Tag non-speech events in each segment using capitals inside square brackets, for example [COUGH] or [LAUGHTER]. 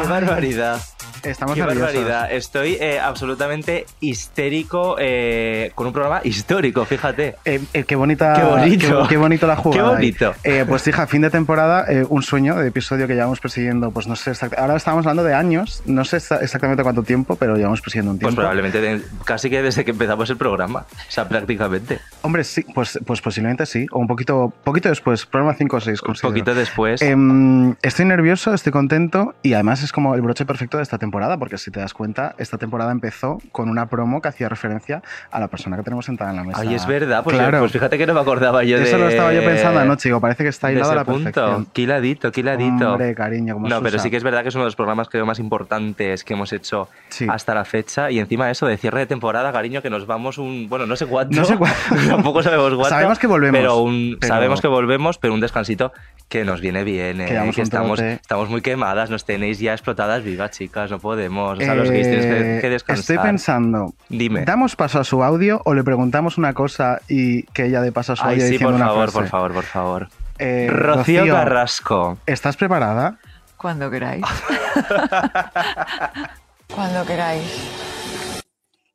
Qué barbaridad. Estamos Qué nerviosos. barbaridad. Estoy eh, absolutamente histérico eh, con un programa histórico, fíjate. Eh, qué bonita. Qué bonito. Qué, qué bonito la jugada. Qué bonito. Pues hija, fin de temporada, un sueño de episodio que llevamos persiguiendo, pues no sé exactamente. Ahora estamos hablando de años, no sé exa- exactamente cuánto tiempo, pero llevamos persiguiendo un Pues tiempo. probablemente de- casi que desde que empezamos el programa. O sea, prácticamente. Hombre, sí, pues, pues posiblemente sí. O un poquito, poquito después, programa 5 o 6. Un poquito después. Em, estoy nervioso, estoy contento y además es como el broche perfecto de esta temporada, porque si te das cuenta, esta temporada empezó con una promo que hacía referencia a la persona que tenemos sentada en la mesa. Ay, es verdad. Pues, claro. pues fíjate que no me acordaba yo de. Eso lo estaba yo pensando anoche, digo, parece que está de hilado a la perfección. punto. Quiladito, quiladito. Hombre, cariño, como No, pero sí que es verdad que es uno de los programas creo más importantes que hemos hecho Sí. hasta la fecha. Y encima eso de cierre de temporada, cariño, que nos vamos un. Bueno, no sé cuánto. No sé cuánto. [LAUGHS] Tampoco sabemos cuánto. Sabemos que volvemos, Pero, un, pero- sabemos que volvemos, pero un descansito que nos viene bien. eh, Que estamos, estamos muy quemadas, nos tenéis ya explotadas vivas, chicas. No podemos. O sea, los gays tienes que, Eh, que descansar. Estoy pensando, Dime. ¿damos paso a su audio o le preguntamos una cosa y que ella dé paso a su Ay, audio sí, diciendo por una favor, frase? por favor, por favor. Eh, Rocío Carrasco. ¿Estás preparada? Cuando queráis. [LAUGHS] Cuando queráis.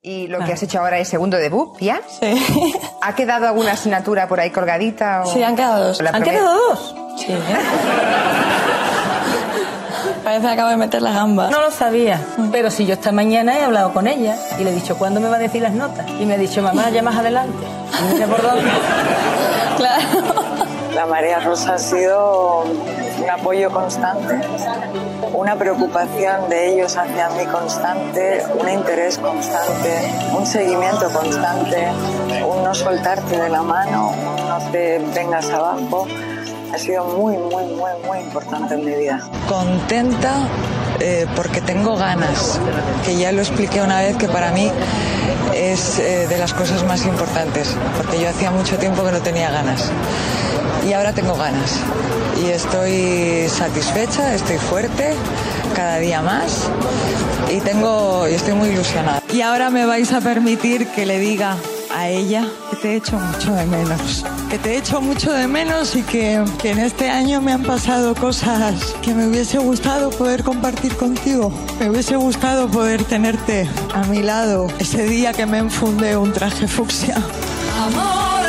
Y lo que has hecho ahora es segundo debut, ¿ya? Sí. ¿Ha quedado alguna asignatura por ahí colgadita? O... Sí, han quedado dos. ¿Han primera- quedado dos? Sí. ¿eh? [LAUGHS] Parece que acabo de meter la gamba. No lo sabía, pero si yo esta mañana he hablado con ella y le he dicho, ¿cuándo me va a decir las notas? Y me ha dicho, mamá, ya más adelante. Y mira por dónde. Claro. La Marea Rosa ha sido un apoyo constante, una preocupación de ellos hacia mí constante, un interés constante, un seguimiento constante, un no soltarte de la mano, un no te vengas abajo. Ha sido muy, muy, muy, muy importante en mi vida. Contenta eh, porque tengo ganas, que ya lo expliqué una vez que para mí es eh, de las cosas más importantes, porque yo hacía mucho tiempo que no tenía ganas y ahora tengo ganas y estoy satisfecha, estoy fuerte cada día más y tengo y estoy muy ilusionada. Y ahora me vais a permitir que le diga a ella que te echo mucho de menos, que te echo mucho de menos y que, que en este año me han pasado cosas que me hubiese gustado poder compartir contigo. Me hubiese gustado poder tenerte a mi lado ese día que me enfundé un traje fucsia. Amor,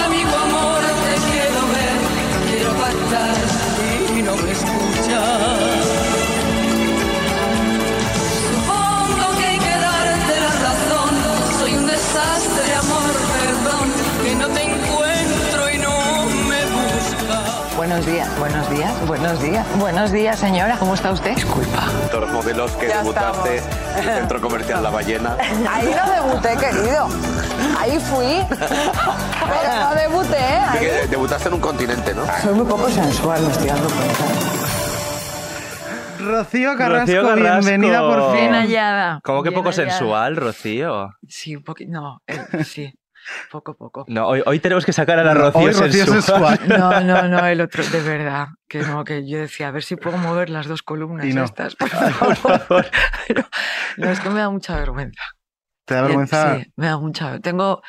Buenos días, buenos días, buenos días. Buenos días, señora, ¿cómo está usted? Disculpa. Todos los modelos que Ya debutaste estamos. en el centro comercial La Ballena. [LAUGHS] Ahí no debuté, querido. Ahí fui. Pero no debuté, ¿eh? Ahí- que debutaste en un continente, ¿no? Soy muy poco sensual, me estoy dando cuenta. Rocío Carrasco, Rocío Carrasco. bienvenida por fin. Bien hallada. ¿Cómo que Bien poco hallada. sensual, Rocío? Sí, un poquito. No, eh, sí. Poco, poco. No, hoy, hoy tenemos que sacar a la Rocío, Hoy Rocío sensual. [LAUGHS] No, no, no, el [LAUGHS] otro, de verdad, que no, que yo decía, a ver si puedo mover las dos columnas Y no. estas, por [LAUGHS] favor. Pero, no, es que me da mucha vergüenza. ¿Te da vergüenza? Sí, me da mucha vergüenza. Tengo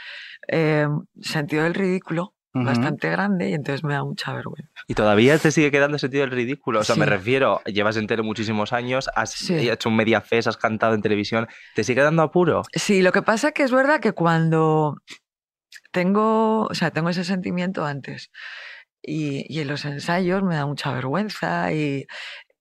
eh, sentido del ridículo bastante grande y entonces me da mucha vergüenza. Y todavía te sigue quedando sentido del ridículo. O sea, Sí. me refiero, llevas en tele muchísimos años, has Sí. hecho un media fest, has cantado en televisión. ¿Te sigue dando apuro? Sí, lo que pasa que es verdad que cuando tengo, o sea, tengo ese sentimiento antes y, y en los ensayos me da mucha vergüenza y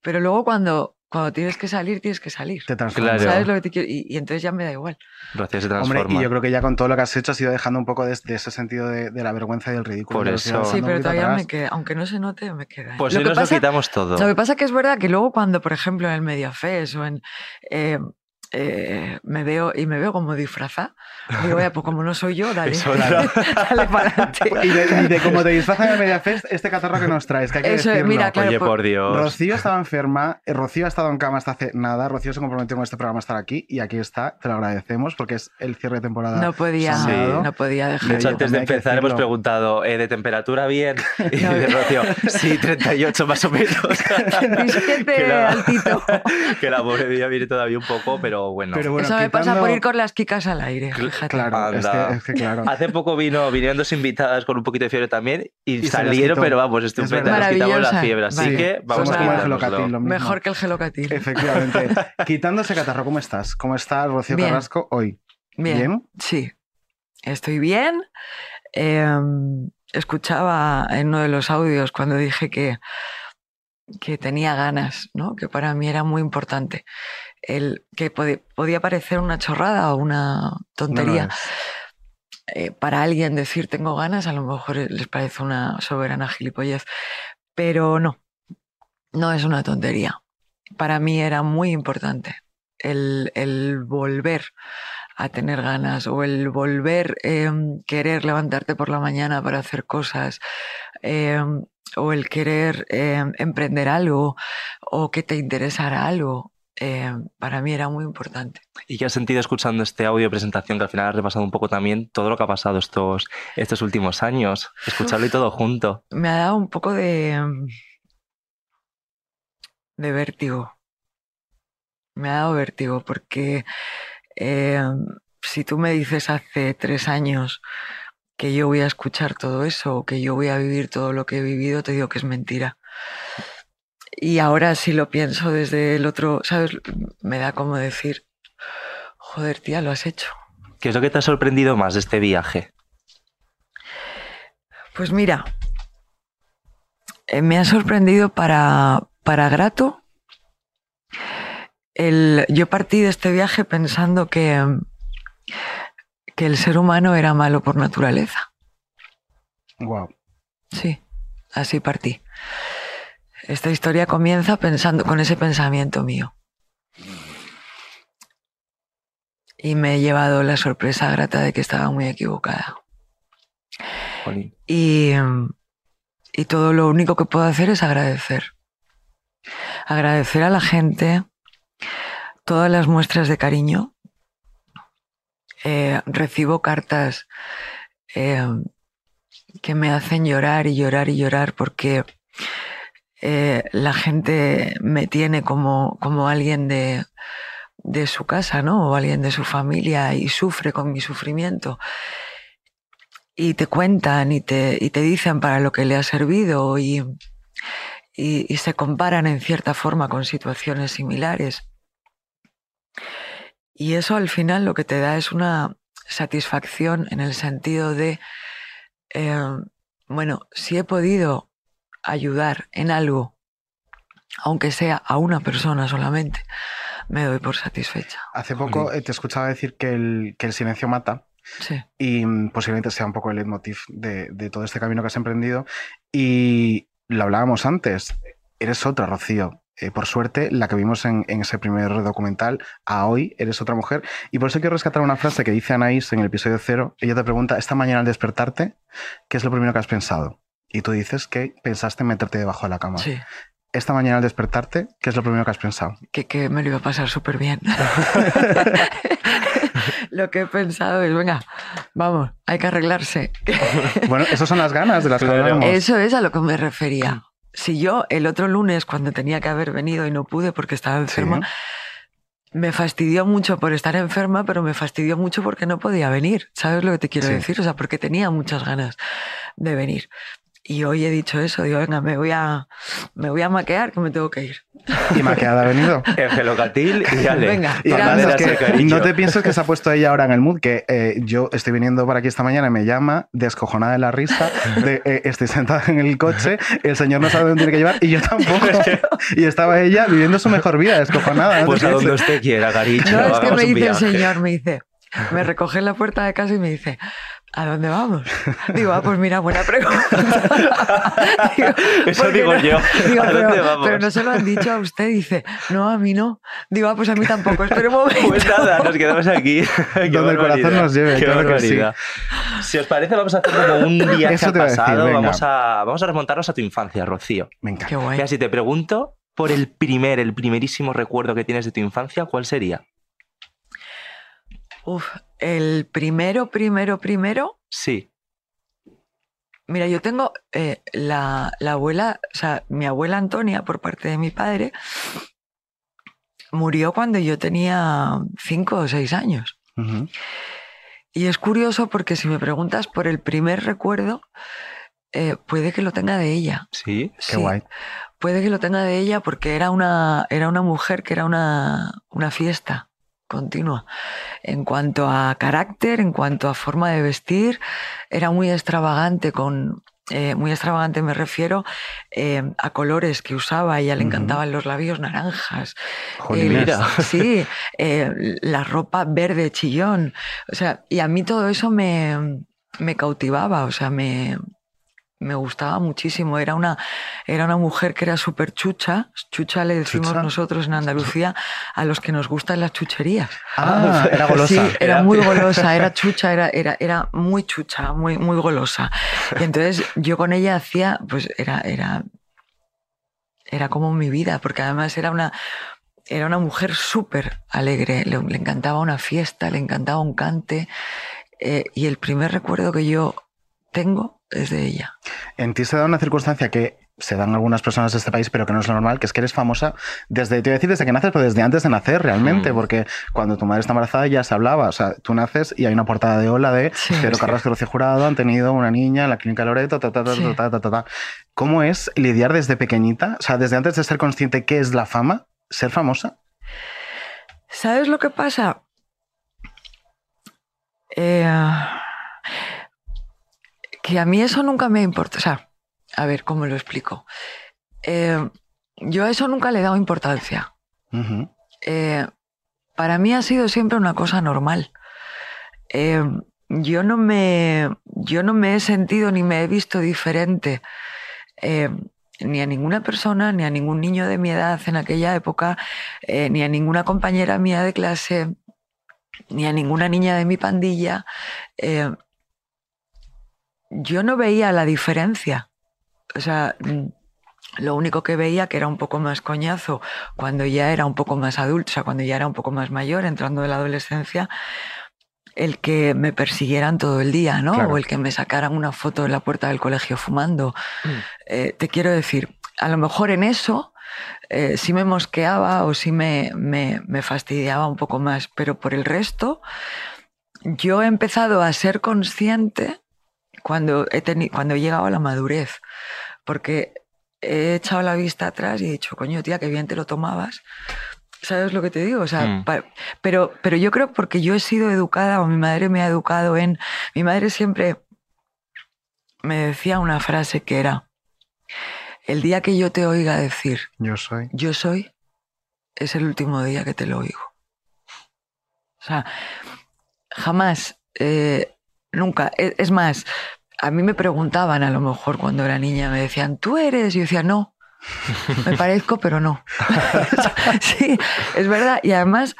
pero luego cuando cuando tienes que salir tienes que salir. Te transformas. Claro. ¿Sabes lo que te quiero? Y, y entonces ya me da igual. Rocío se Hombre, transforma. y yo creo que ya con todo lo que has hecho has ido dejando un poco de, de ese sentido de, de la vergüenza y del ridículo. Por lo eso. Sí, pero todavía atrás. me queda, aunque no se note, me queda. Pues lo hoy que nos lo pasa, quitamos todo. Lo que pasa que es verdad que luego cuando, por ejemplo, en el Mediafest o en... eh, eh, me veo y me veo como disfrazada. Digo, "Oye, pues como no soy yo, [LAUGHS] dale, Eso, dale, dale para adelante. Y de, y de cómo te disfrazan en el Mediafest, este catarro que nos traes, que hay que Eso, decirlo. mira, claro, Oye, por- por Dios. Rocío estaba enferma, eh, Rocío ha estado en cama hasta hace nada, Rocío se comprometió con este programa a estar aquí y aquí está, te lo agradecemos porque es el cierre de temporada. No podía, soñado. no podía dejar. De hecho, antes de empezar hemos preguntado eh, de temperatura bien y No. de Rocío, sí, 38 más o menos. [LAUGHS] 27 [LAUGHS] que, la, altito. que la pobre día viene todavía un poco, pero bueno. Pero bueno, Eso me pasa por ir con las quicas al aire, fíjate. Claro, es Anda. que, es que claro. Hace poco vino, vinieron dos invitadas con un poquito de fiebre también y, salieron, pero vamos, Es estupendas. verdad. Nos quitamos la fiebre, así Vale. que vamos Somos a como el gelocatil, lo mismo. Mejor que el gelocatil. Efectivamente. [LAUGHS] Quitando ese catarro, ¿cómo estás? ¿Cómo está Rocío Bien. Carrasco hoy? Bien. Sí, estoy bien. Eh, escuchaba en uno de los audios cuando dije que, que tenía ganas, ¿no? que para mí era muy importante. El, que podía parecer una chorrada o una No tontería. Eh, para alguien decir tengo ganas, a lo mejor les parece una soberana gilipollez, pero no, no es una tontería. Para mí era muy importante el, el volver a tener ganas o el volver eh, querer levantarte por la mañana para hacer cosas eh, o el querer eh, emprender algo o que te interesara algo. Eh, para mí era muy importante. ¿Y qué has sentido escuchando este audio de presentación que al final has repasado un poco también todo lo que ha pasado estos, estos últimos años? Escucharlo y todo junto. me ha dado un poco de, de vértigo. Me ha dado vértigo porque eh, si tú me dices hace tres años que yo voy a escuchar todo eso o que yo voy a vivir todo lo que he vivido, te digo que es mentira. Y ahora si lo pienso desde el otro, ¿sabes? Me da como decir, joder, tía, lo has hecho. ¿Qué es lo que te ha sorprendido más de este viaje? Pues mira, eh, me ha sorprendido para, para grato. El, yo partí de este viaje pensando que, que el ser humano era malo por naturaleza. Wow. Sí, así partí. Esta historia comienza pensando con ese pensamiento mío. Y me he llevado la sorpresa grata de que estaba muy equivocada. Y, y todo lo único que puedo hacer es agradecer. Agradecer a la gente todas las muestras de cariño. Eh, recibo cartas eh, que me hacen llorar y llorar y llorar porque eh, la gente me tiene como, como alguien de, de su casa, ¿no? O alguien de su familia y sufre con mi sufrimiento y te cuentan y te, y te dicen para lo que le ha servido y, y, se comparan en cierta forma con situaciones similares. Y eso al final lo que te da es una satisfacción en el sentido de, eh, bueno, si he podido ayudar en algo, aunque sea a una persona solamente, me doy por satisfecha. Hace poco eh, te escuchaba decir que el, que el silencio mata. Sí. y posiblemente sea un poco el leitmotiv de, de todo este camino que has emprendido. Y lo hablábamos antes, eres otra, Rocío. Eh, por suerte, la que vimos en, en ese primer documental, a hoy eres otra mujer. Y por eso quiero rescatar una frase que dice Anaís en el episodio cero. Ella te pregunta, esta mañana al despertarte, ¿qué es lo primero que has pensado? Y tú dices que pensaste en meterte debajo de la cama. Sí, Esta mañana al despertarte, ¿qué es lo primero que has pensado? que, que me lo iba a pasar súper bien. [LAUGHS] lo que he pensado es, venga, vamos, hay que arreglarse. Bueno, esas son las ganas de las que hablamos. Eso es a lo que me refería. Si yo el otro lunes, cuando tenía que haber venido y no pude porque estaba enferma, me fastidió mucho por estar enferma, pero me fastidió mucho porque no podía venir. ¿Sabes lo que te quiero Sí. decir? O sea, porque tenía muchas ganas de venir. Y hoy he dicho eso, digo, venga, me voy a, me voy a maquear que me tengo que ir. Y maqueada ha venido. [LAUGHS] El gelocatil y [LAUGHS] ale. Venga, Y es que cariño. no te pienses que se ha puesto ella ahora en el mood, que eh, yo estoy viniendo por aquí esta mañana y me llama descojonada de la risa, de, eh, estoy sentada en el coche, el señor no sabe dónde tiene que llevar y yo tampoco. [LAUGHS] y estaba ella viviendo su mejor vida, descojonada. ¿no te Pues a donde usted quiera, cariño. No, es que me dice el señor, me dice, me recoge en la puerta de casa y me dice, ¿A dónde vamos? Digo, ah, pues mira, buena pregunta. [LAUGHS] Digo, Eso digo no- yo. digo, ¿A dónde pero, vamos? pero no se lo han dicho a usted. Dice, no, a mí no. Digo, ah, pues a mí tampoco. Espera un momento. Pues nada, nos quedamos aquí. [LAUGHS] Qué Donde el corazón nos lleve, qué claro que sí. Si os parece, vamos a hacer como un [LAUGHS] viaje al a decir, pasado. vamos, a, vamos a remontarnos a tu infancia, Rocío. Me encanta. Qué guay. Mira, si te pregunto por el primer, el primerísimo recuerdo que tienes de tu infancia, ¿cuál sería? Uf, el primero, primero, primero. Sí. Mira, yo tengo eh, la, la abuela, o sea, mi abuela Antonia, por parte de mi padre, murió cuando yo tenía cinco o seis años. Y es curioso porque si me preguntas por el primer recuerdo, eh, puede que lo tenga de ella. Sí. Qué Sí, guay. Puede que lo tenga de ella porque era una, era una mujer que era una, una fiesta continua. En cuanto a carácter, en cuanto a forma de vestir, era muy extravagante con... eh, muy extravagante me refiero eh, a colores que usaba. A ella le encantaban los labios naranjas. Mira. [LAUGHS] Sí, eh, la ropa verde chillón. O sea, y a mí todo eso me, me cautivaba, o sea, me, me gustaba muchísimo. Era una, era una mujer que era súper chucha. Chucha le decimos ¿Chucha? nosotros en Andalucía a los que nos gustan las chucherías. Ah, era golosa. Sí, era Era- muy golosa, era [LAUGHS] chucha, era, era, era muy chucha, muy, muy golosa. Y entonces yo con ella hacía, pues era, era, era como mi vida, porque además era una, era una mujer súper alegre, le, le encantaba una fiesta, le encantaba un cante. eh, y el primer recuerdo que yo tengo es de ella. En ti se da una circunstancia que se dan algunas personas de este país, pero que no es lo normal, que es que eres famosa desde, te iba a decir desde que naces, pero desde antes de nacer realmente, Mm. porque cuando tu madre está embarazada ya se hablaba, o sea, tú naces y hay una portada de hola de Sí. Pedro Sí. Carrasco y Rocío Jurado han tenido una niña en la clínica Loreto, ta, ta, ta, Sí. ta, ta, ta, ta. ¿Cómo es lidiar desde pequeñita, o sea, desde antes de ser consciente qué es la fama, ser famosa? ¿Sabes lo que pasa? Eh, que a mí eso nunca me importa. O sea, a ver, ¿cómo lo explico? Eh, yo a eso nunca le he dado importancia. Eh, para mí ha sido siempre una cosa normal. Eh, yo, no me, yo no me he sentido ni me he visto diferente ni a ninguna persona, ni a ningún niño de mi edad en aquella época, eh, ni a ninguna compañera mía de clase, ni a ninguna niña de mi pandilla. Eh, yo no veía la diferencia. O sea, lo único que veía que era un poco más coñazo cuando ya era un poco más adulto, o sea, cuando ya era un poco más mayor, entrando en la adolescencia, el que me persiguieran todo el día, ¿no? Claro. O el que me sacaran una foto en la puerta del colegio fumando. Mm. Eh, te quiero decir, a lo mejor en eso eh, sí me mosqueaba o sí me, me, me fastidiaba un poco más, pero por el resto, yo he empezado a ser consciente cuando he, cuando he llegado a la madurez, porque he echado la vista atrás y he dicho, coño, tía, qué bien te lo tomabas. ¿Sabes lo que te digo? O sea, Mm. pero, pero yo creo porque yo he sido educada o mi madre me ha educado en... Mi madre siempre me decía una frase que era, el día que yo te oiga decir, Yo soy. yo soy, es el último día que te lo oigo. O sea, jamás, eh, nunca. Es, es más, a mí me preguntaban a lo mejor cuando era niña, me decían, ¿tú eres? Y yo decía, no, me [LAUGHS] parezco, pero no. [LAUGHS] sí, es verdad. Y además,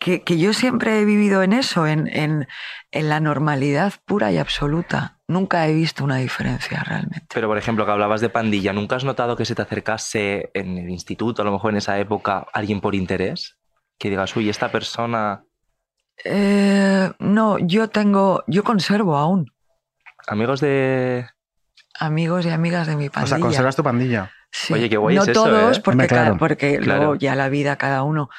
que, que yo siempre he vivido en eso, en, en, en la normalidad pura y absoluta. Nunca he visto una diferencia realmente. Pero, por ejemplo, que hablabas de pandilla, ¿nunca has notado que se te acercase en el instituto, a lo mejor en esa época, alguien por interés? Que digas, uy, esta persona, Eh, no, yo tengo, yo conservo aún amigos de... amigos y amigas de mi O pandilla. sea, conservas tu pandilla. Sí. Oye, qué guay no es eso, todos, ¿eh? porque, claro. porque Claro. luego ya la vida cada uno.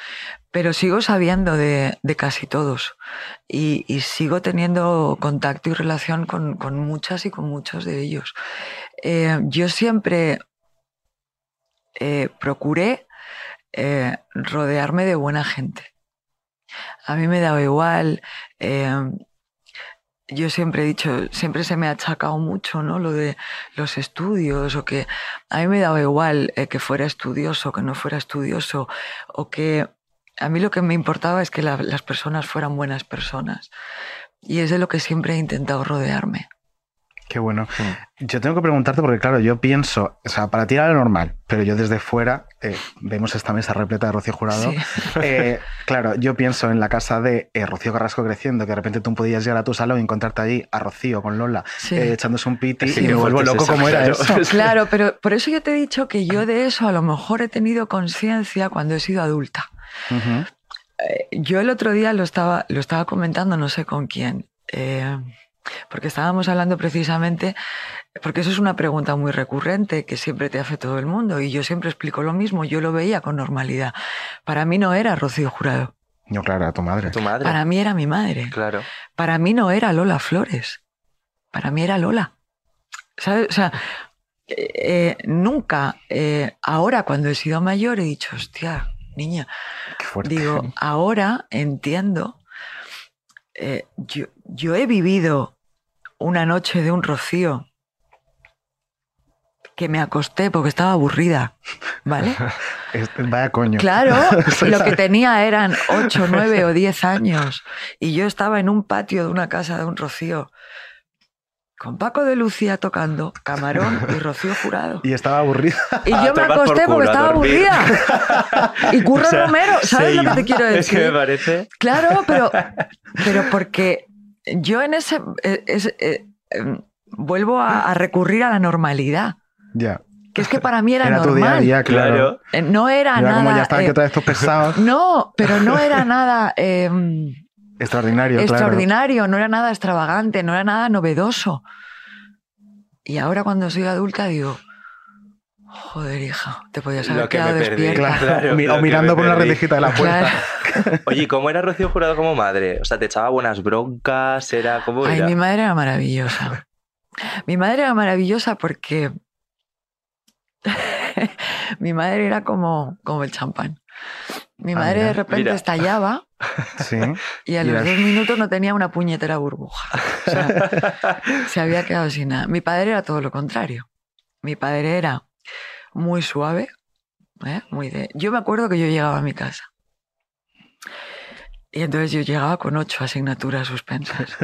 Pero sigo sabiendo de, de casi todos. Y, y sigo teniendo contacto y relación con, con muchas y con muchos de ellos. Eh, yo siempre eh, procuré eh, rodearme de buena gente. A mí me daba igual. eh, yo siempre he dicho, siempre se me ha achacado mucho, ¿no? Lo de los estudios o que a mí me daba igual eh, que fuera estudioso, que no fuera estudioso o que a mí lo que me importaba es que la- las personas fueran buenas personas. Y es de lo que siempre he intentado rodearme. Qué bueno. Yo tengo que preguntarte porque, claro, yo pienso, o sea, para ti era lo normal, pero yo desde fuera eh, vemos esta mesa repleta de Rocío Jurado. Sí. [LAUGHS] Eh, claro, yo pienso en la casa de eh, Rocío Carrasco creciendo, que de repente tú podías llegar a tu salón y encontrarte allí a Rocío con Lola Sí. eh, echándose un piti Sí, y me vuelvo loco como era claro. eso. [LAUGHS] Claro, pero por eso yo te he dicho que yo de eso a lo mejor he tenido conciencia cuando he sido adulta. Eh, Yo el otro día lo estaba, lo estaba comentando, no sé con quién, eh, porque estábamos hablando precisamente, porque eso es una pregunta muy recurrente que siempre te hace todo el mundo y yo siempre explico lo mismo, yo lo veía con normalidad. Para mí no era Rocío Jurado, No, claro, a tu madre. Tu madre. para mí era mi madre, Claro. para mí no era Lola Flores, para mí era Lola. ¿Sabes? O sea, eh, eh, nunca, eh, ahora cuando he sido mayor he dicho, hostia, niña, Qué fuerte. Digo, ahora entiendo, eh, yo, yo he vivido una noche de un rocío que me acosté porque estaba aburrida, ¿vale? [LAUGHS] Es- vaya coño. Claro, Sí, [LAUGHS] lo que tenía eran 8, 9 [LAUGHS] o 10 años y yo estaba en un patio de una casa de un rocío con Paco de Lucía tocando Camarón y Rocío Jurado. Y estaba aburrida. Y yo me tomar por acosté porque estaba dormir. aburrida. Y Curro O sea, Romero, ¿sabes lo que te quiero Es que decir? me parece. Claro, pero, pero porque yo en ese... eh, es- eh, vuelvo a, a recurrir a la normalidad. Ya. Que es que para mí era, Era tu día a normal. día, claro. Eh, No era Era nada... como ya aquí eh, estos pesados. [LAUGHS] no, pero no era nada em, Extraordinario, claro. extraordinario, no era nada extravagante, no era nada novedoso. Y ahora cuando soy adulta digo, joder hija, te podías haber Lo que me quedado perdí. despierta. Claro, Mi- lo o que mirando me por una rendijita de la puerta. Claro. [LAUGHS] Oye, ¿y ¿cómo era Rocío Jurado como madre? O sea, te echaba buenas broncas, era como Ay, mi madre era maravillosa. Mi madre era maravillosa porque [LAUGHS] mi madre era como, como el champán. Mi Ah, madre mira, de repente mira. estallaba [LAUGHS] Sí. y a Mira. los dos minutos no tenía una puñetera burbuja. O sea, se había quedado sin nada. Mi padre era todo lo contrario. Mi padre era muy suave, ¿eh? muy de... Yo me acuerdo que yo llegaba a mi casa. Y entonces yo llegaba con ocho asignaturas suspensas.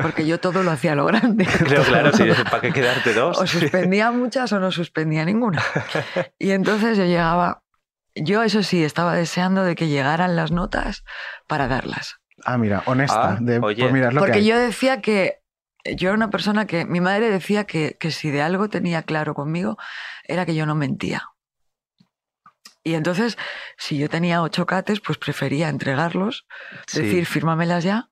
Porque yo todo lo hacía a lo grande. [LAUGHS] Claro, claro, sí, ¿para qué quedarte dos? O suspendía muchas o no suspendía ninguna. Y entonces yo llegaba, yo eso sí, estaba deseando de que llegaran las notas para darlas. Ah, mira, honesta. Ah, de, oye. Pues lo Porque yo decía que, yo era una persona que, mi madre decía que, que si de algo tenía claro conmigo, era que yo no mentía. Y entonces, si yo tenía ocho cates, pues prefería entregarlos, Sí. decir, fírmamelas ya,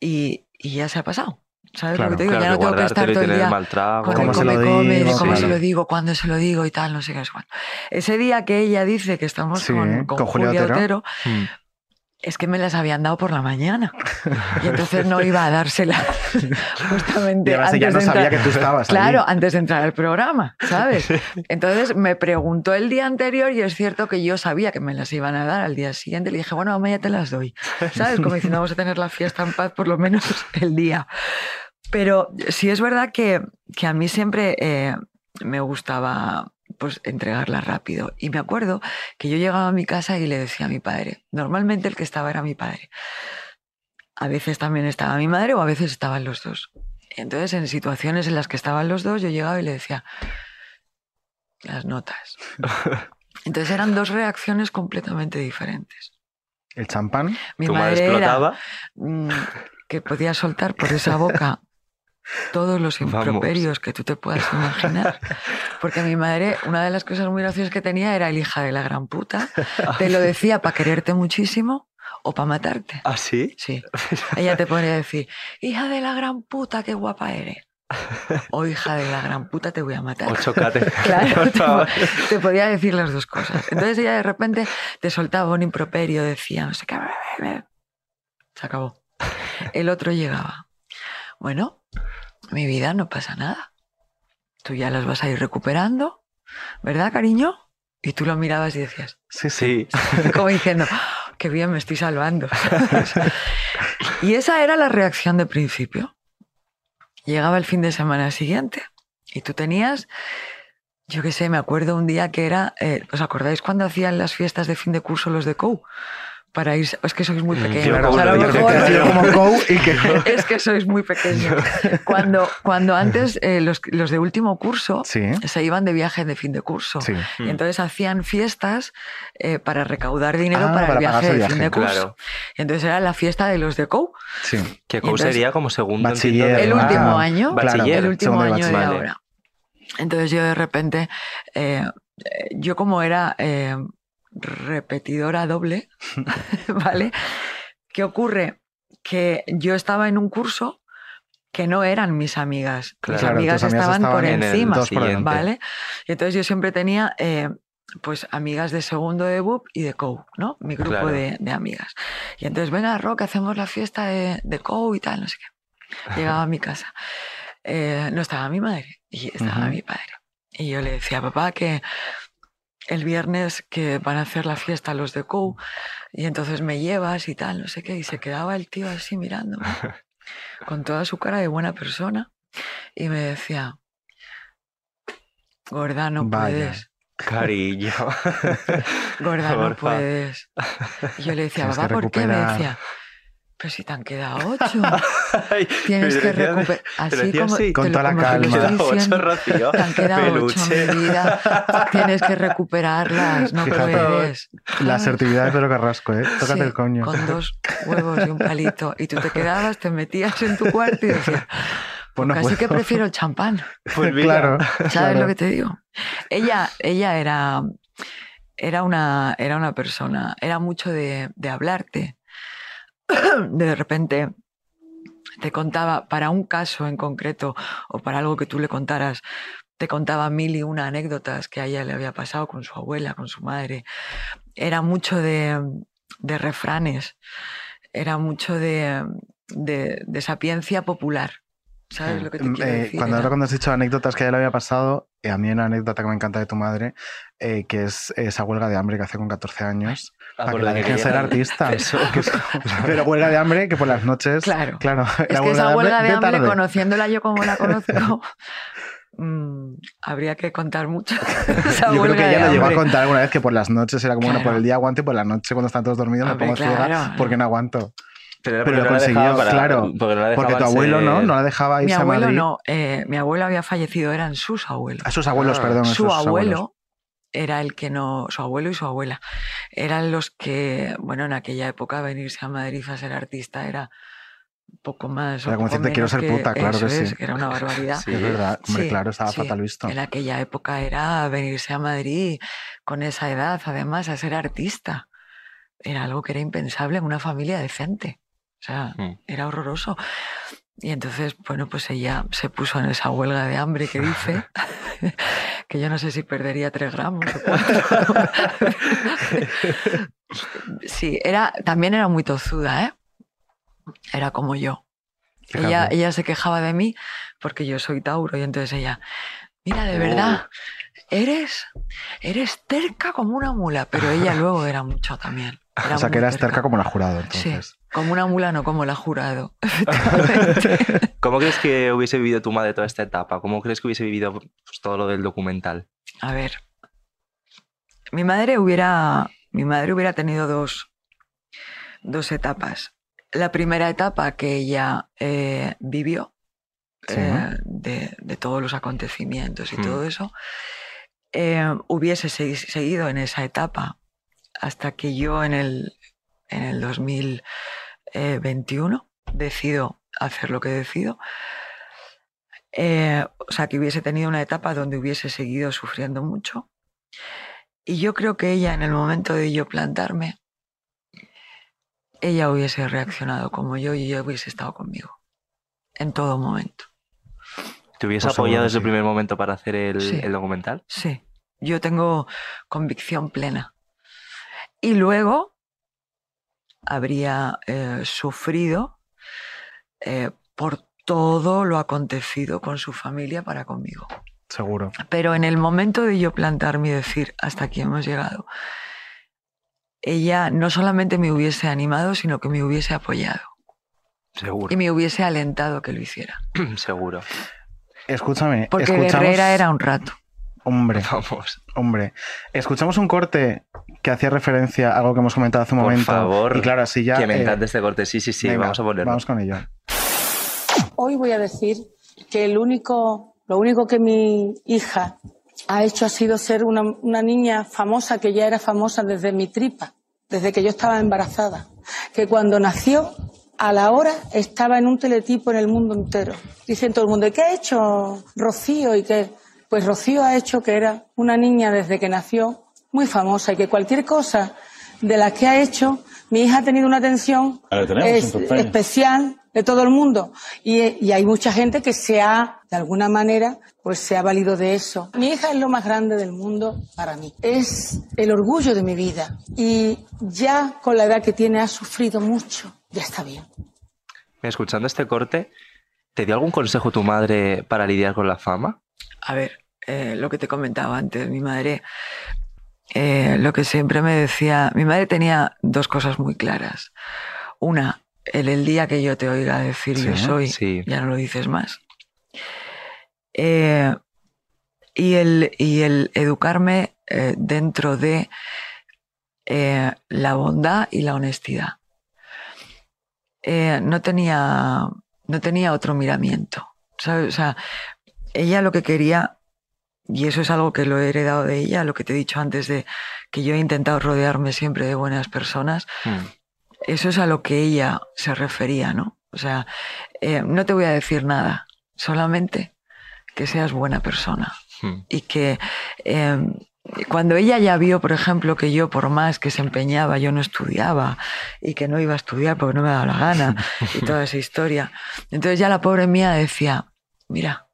y, y ya se ha pasado. ¿Sabes Claro, lo que te digo? Claro, ya no que tengo que estar todo el día mal trago. con ¿Cómo el se lo come, come, de digo? cómo se Claro. lo digo, cuándo se lo digo y tal, no sé qué es cuándo. Ese día que ella dice que estamos Sí, con, con con Julia Julia Otero. Otero, Mm. Es que me las habían dado por la mañana. Y entonces no iba a dárselas [LAUGHS] justamente Y antes ya no de sabía que tú estabas Claro, antes de entrar al programa, ¿sabes? Entonces me preguntó el día anterior y es cierto que yo sabía que me las iban a dar al día siguiente. Le dije, bueno, mamá, ya te las doy. ¿Sabes? Como diciendo, vamos a tener la fiesta en paz por lo menos el día. Pero sí es verdad que, que a mí siempre eh, me gustaba pues entregarla rápido. Y me acuerdo que yo llegaba a mi casa y le decía a mi padre, normalmente el que estaba era mi padre. A veces también estaba mi madre o a veces estaban los dos. Entonces, en situaciones en las que estaban los dos, yo llegaba y le decía, las notas. [LAUGHS] Entonces eran dos reacciones completamente diferentes. El champán. Mi Tu madre madre era explotaba. mm, que podía soltar por esa boca todos los Vamos. improperios que tú te puedas imaginar. Porque mi madre, una de las cosas muy graciosas que tenía era el hija de la gran puta. Te lo decía para quererte muchísimo o para matarte. ¿Ah, sí? Sí. Ella te podría decir, hija de la gran puta, qué guapa eres. O hija de la gran puta, te voy a matar. Ocho cates. [LAUGHS] Claro, te, te podía decir las dos cosas. Entonces ella de repente te soltaba un improperio, decía, no sé qué. Se acabó. El otro llegaba. Bueno, mi vida no pasa nada. Tú ya las vas a ir recuperando, ¿verdad, cariño? Y tú lo mirabas y decías, Sí, sí. [LAUGHS] Como diciendo, "Ah, qué bien me estoy salvando. [LAUGHS] y esa era la reacción de principio. Llegaba el fin de semana siguiente y tú tenías, yo qué sé, me acuerdo un día que era, eh, ¿os acordáis cuando hacían las fiestas de fin de curso los de COU? Para ir. Es que sois muy Mm, pequeños. claro, O sea, a lo yo creo mejor- que Yo como Go y que [LAUGHS] es que sois muy pequeños. Cuando, cuando antes eh, los, los de último curso Sí, se iban de viaje de fin de curso. sí. Y entonces hacían fiestas eh, para recaudar dinero Ah, para, para el viaje de fin de curso. Claro. Y entonces era la fiesta de los de COU. sí. Que entonces- sería como segundo Bachiller, entiendo, El último Ah, año. Bachiller. el último de año de bachiller. ahora. Entonces yo de repente, eh, eh, yo como era eh, repetidora doble, [LAUGHS] ¿vale? ¿Qué ocurre? Que yo estaba en un curso que no eran mis amigas. mis Claro, amigas tus amigas estaban, por en encima, por. ¿vale? Y entonces yo siempre tenía eh, pues amigas de segundo de BUP y de COU, ¿no? Mi grupo Claro. de, de amigas. Y entonces, venga, Rock, hacemos la fiesta de, de COU y tal, no sé qué. Llegaba a mi casa. Eh, no estaba mi madre y estaba Ujú. mi padre. Y yo le decía, papá, que el viernes que van a hacer la fiesta los de COU y entonces me llevas y tal, no sé qué. Y se quedaba el tío así mirándome con toda su cara de buena persona y me decía, gorda, no Vaya. puedes. Cariño. [LAUGHS] Gorda, no puedes. Y yo le decía, papá, ¿por qué? Me decía, pero si te han quedado ocho. [LAUGHS] Tienes que recuperar. Así como, así. Con toda la calma. diciendo. Te han quedado ocho, mi vida. Tienes que recuperarlas, no [LAUGHS] Fíjate, puedes. La asertividad de Pedro Carrasco, ¿eh? Tócate sí, el coño. Con dos [LAUGHS] huevos y un palito. Y tú te quedabas, te metías en tu cuarto y decías, Pues no casi que prefiero el champán. Pues mira, Claro. ¿Sabes claro. lo que te digo? Ella, ella era, era, una, era una persona, era mucho de, de hablarte. [COUGHS] De repente te contaba, para un caso en concreto o para algo que tú le contaras, te contaba mil y una anécdotas que a ella le había pasado con su abuela, con su madre. Era mucho de, de refranes, era mucho de, de, de sapiencia popular. ¿Sabes lo que te quiero eh, decir? cuando ahora cuando has dicho anécdotas que ya le había pasado, eh, a mí hay una anécdota que me encanta de tu madre, eh, que es esa huelga de hambre que hace con 14 años, para por que la que dejen ser quería- artista. Eso. Que es- [LAUGHS] pero huelga de hambre que por las noches... Claro. Claro. Es la que esa huelga de hambre, tarde. conociéndola yo como la [LAUGHS] conozco, mm, habría que contar mucho. [LAUGHS] esa Yo creo que ella lo llegó a contar alguna vez que por las noches era como, bueno, Claro. por el día aguanto y por la noche cuando están todos dormidos Hombre, me pongo ciega claro. porque no aguanto. Pero, era Pero lo consiguió, para- claro. Porque, no la Porque tu abuelo, ¿no? ser- No la dejaba Mi irse a abuelo Madrid. no, eh, mi abuelo había fallecido, eran sus abuelos. A sus abuelos, Ah. perdón. su abuelo abuelos. Era el que no, su abuelo y su abuela eran los que, bueno, en aquella época venirse a Madrid a ser artista era un poco más. Era como decirte, quiero ser que puta, claro que sí. es, Era una barbaridad. [LAUGHS] Sí. Es verdad, hombre, Sí, claro, estaba sí. fatal visto. En aquella época era venirse a Madrid con esa edad, además, a ser artista. Era algo que era impensable en una familia decente. O sea, Mm. era horroroso. Y entonces, bueno, pues ella se puso en esa huelga de hambre que dice, [LAUGHS] que yo no sé si perdería tres gramos o cuatro. [LAUGHS] sí, era, también era muy tozuda, ¿eh? Era como yo. Ella, ella se quejaba de mí porque yo soy Tauro y entonces ella, mira, de Oh. verdad, eres, eres terca como una mula, pero ella luego era mucho también. [LAUGHS] Era o sea, que eras terca como la jurado, Sí, entonces. Como una mula, no como la jurado. [LAUGHS] [LAUGHS] ¿Cómo crees que hubiese vivido tu madre toda esta etapa? ¿Cómo crees que hubiese vivido pues, todo lo del documental? A ver, mi madre hubiera, mi madre hubiera tenido dos, dos etapas. La primera etapa que ella eh, vivió, Sí. eh, de, de todos los acontecimientos y Hmm. todo eso, eh, hubiese segui- seguido en esa etapa hasta que yo en el, en el 2021 decido hacer lo que decido. Eh, o sea, que hubiese tenido una etapa donde hubiese seguido sufriendo mucho. Y yo creo que ella, en el momento de yo plantarme, ella hubiese reaccionado como yo y ella hubiese estado conmigo. En todo momento. ¿Te hubiese Pues apoyado desde el primer momento para hacer el, Sí. el documental? Sí, yo tengo convicción plena. Y luego habría eh, sufrido eh, por todo lo acontecido con su familia para conmigo. Seguro. Pero en el momento de yo plantarme y decir, hasta aquí hemos llegado, ella no solamente me hubiese animado, sino que me hubiese apoyado Seguro. y me hubiese alentado que lo hiciera. [CLEARS THROAT] Seguro. Escúchame. Porque escuchamos... Guerrera era un rato. Hombre, Vamos. hombre. Escuchamos un corte que hacía referencia a algo que hemos comentado hace un Por momento. favor, Y claro, así ya. que me eh, encanta este corte. Sí, sí, sí, venga, vamos a ponerlo. Vamos con ello. Hoy voy a decir que el único, lo único que mi hija ha hecho ha sido ser una, una niña famosa que ya era famosa desde mi tripa, desde que yo estaba embarazada. Que cuando nació, a la hora estaba en un teletipo en el mundo entero. Dicen todo el mundo, ¿y qué ha hecho Rocío? ¿Y qué? Pues Rocío ha hecho que era una niña desde que nació muy famosa y que cualquier cosa de la que ha hecho, mi hija ha tenido una atención es- premio. especial de todo el mundo. Y, y hay mucha gente que se ha, de alguna manera, pues se ha valido de eso. Mi hija es lo más grande del mundo para mí. Es el orgullo de mi vida. Y ya con la edad que tiene ha sufrido mucho. Ya está bien. Escuchando este corte, ¿te dio algún consejo tu madre para lidiar con la fama? A ver, eh, lo que te comentaba antes, mi madre, eh, lo que siempre me decía, mi madre tenía dos cosas muy claras. Una, el, el día que yo te oiga decir yo soy, sí. ya no lo dices más. Eh, y, el, y el educarme dentro de la bondad y la honestidad. No, tenía, no tenía otro miramiento. ¿sabes? O sea, ella lo que quería, y eso es algo que lo he heredado de ella, lo que te he dicho antes de que yo he intentado rodearme siempre de buenas personas, Hmm. eso es a lo que ella se refería, ¿no? O sea, eh, no te voy a decir nada, solamente que seas buena persona Hmm. y que eh, cuando ella ya vio, por ejemplo, que yo por más que se empeñaba, yo no estudiaba y que no iba a estudiar porque no me daba la gana y toda esa [LAUGHS] historia, entonces ya la pobre mía decía, mira,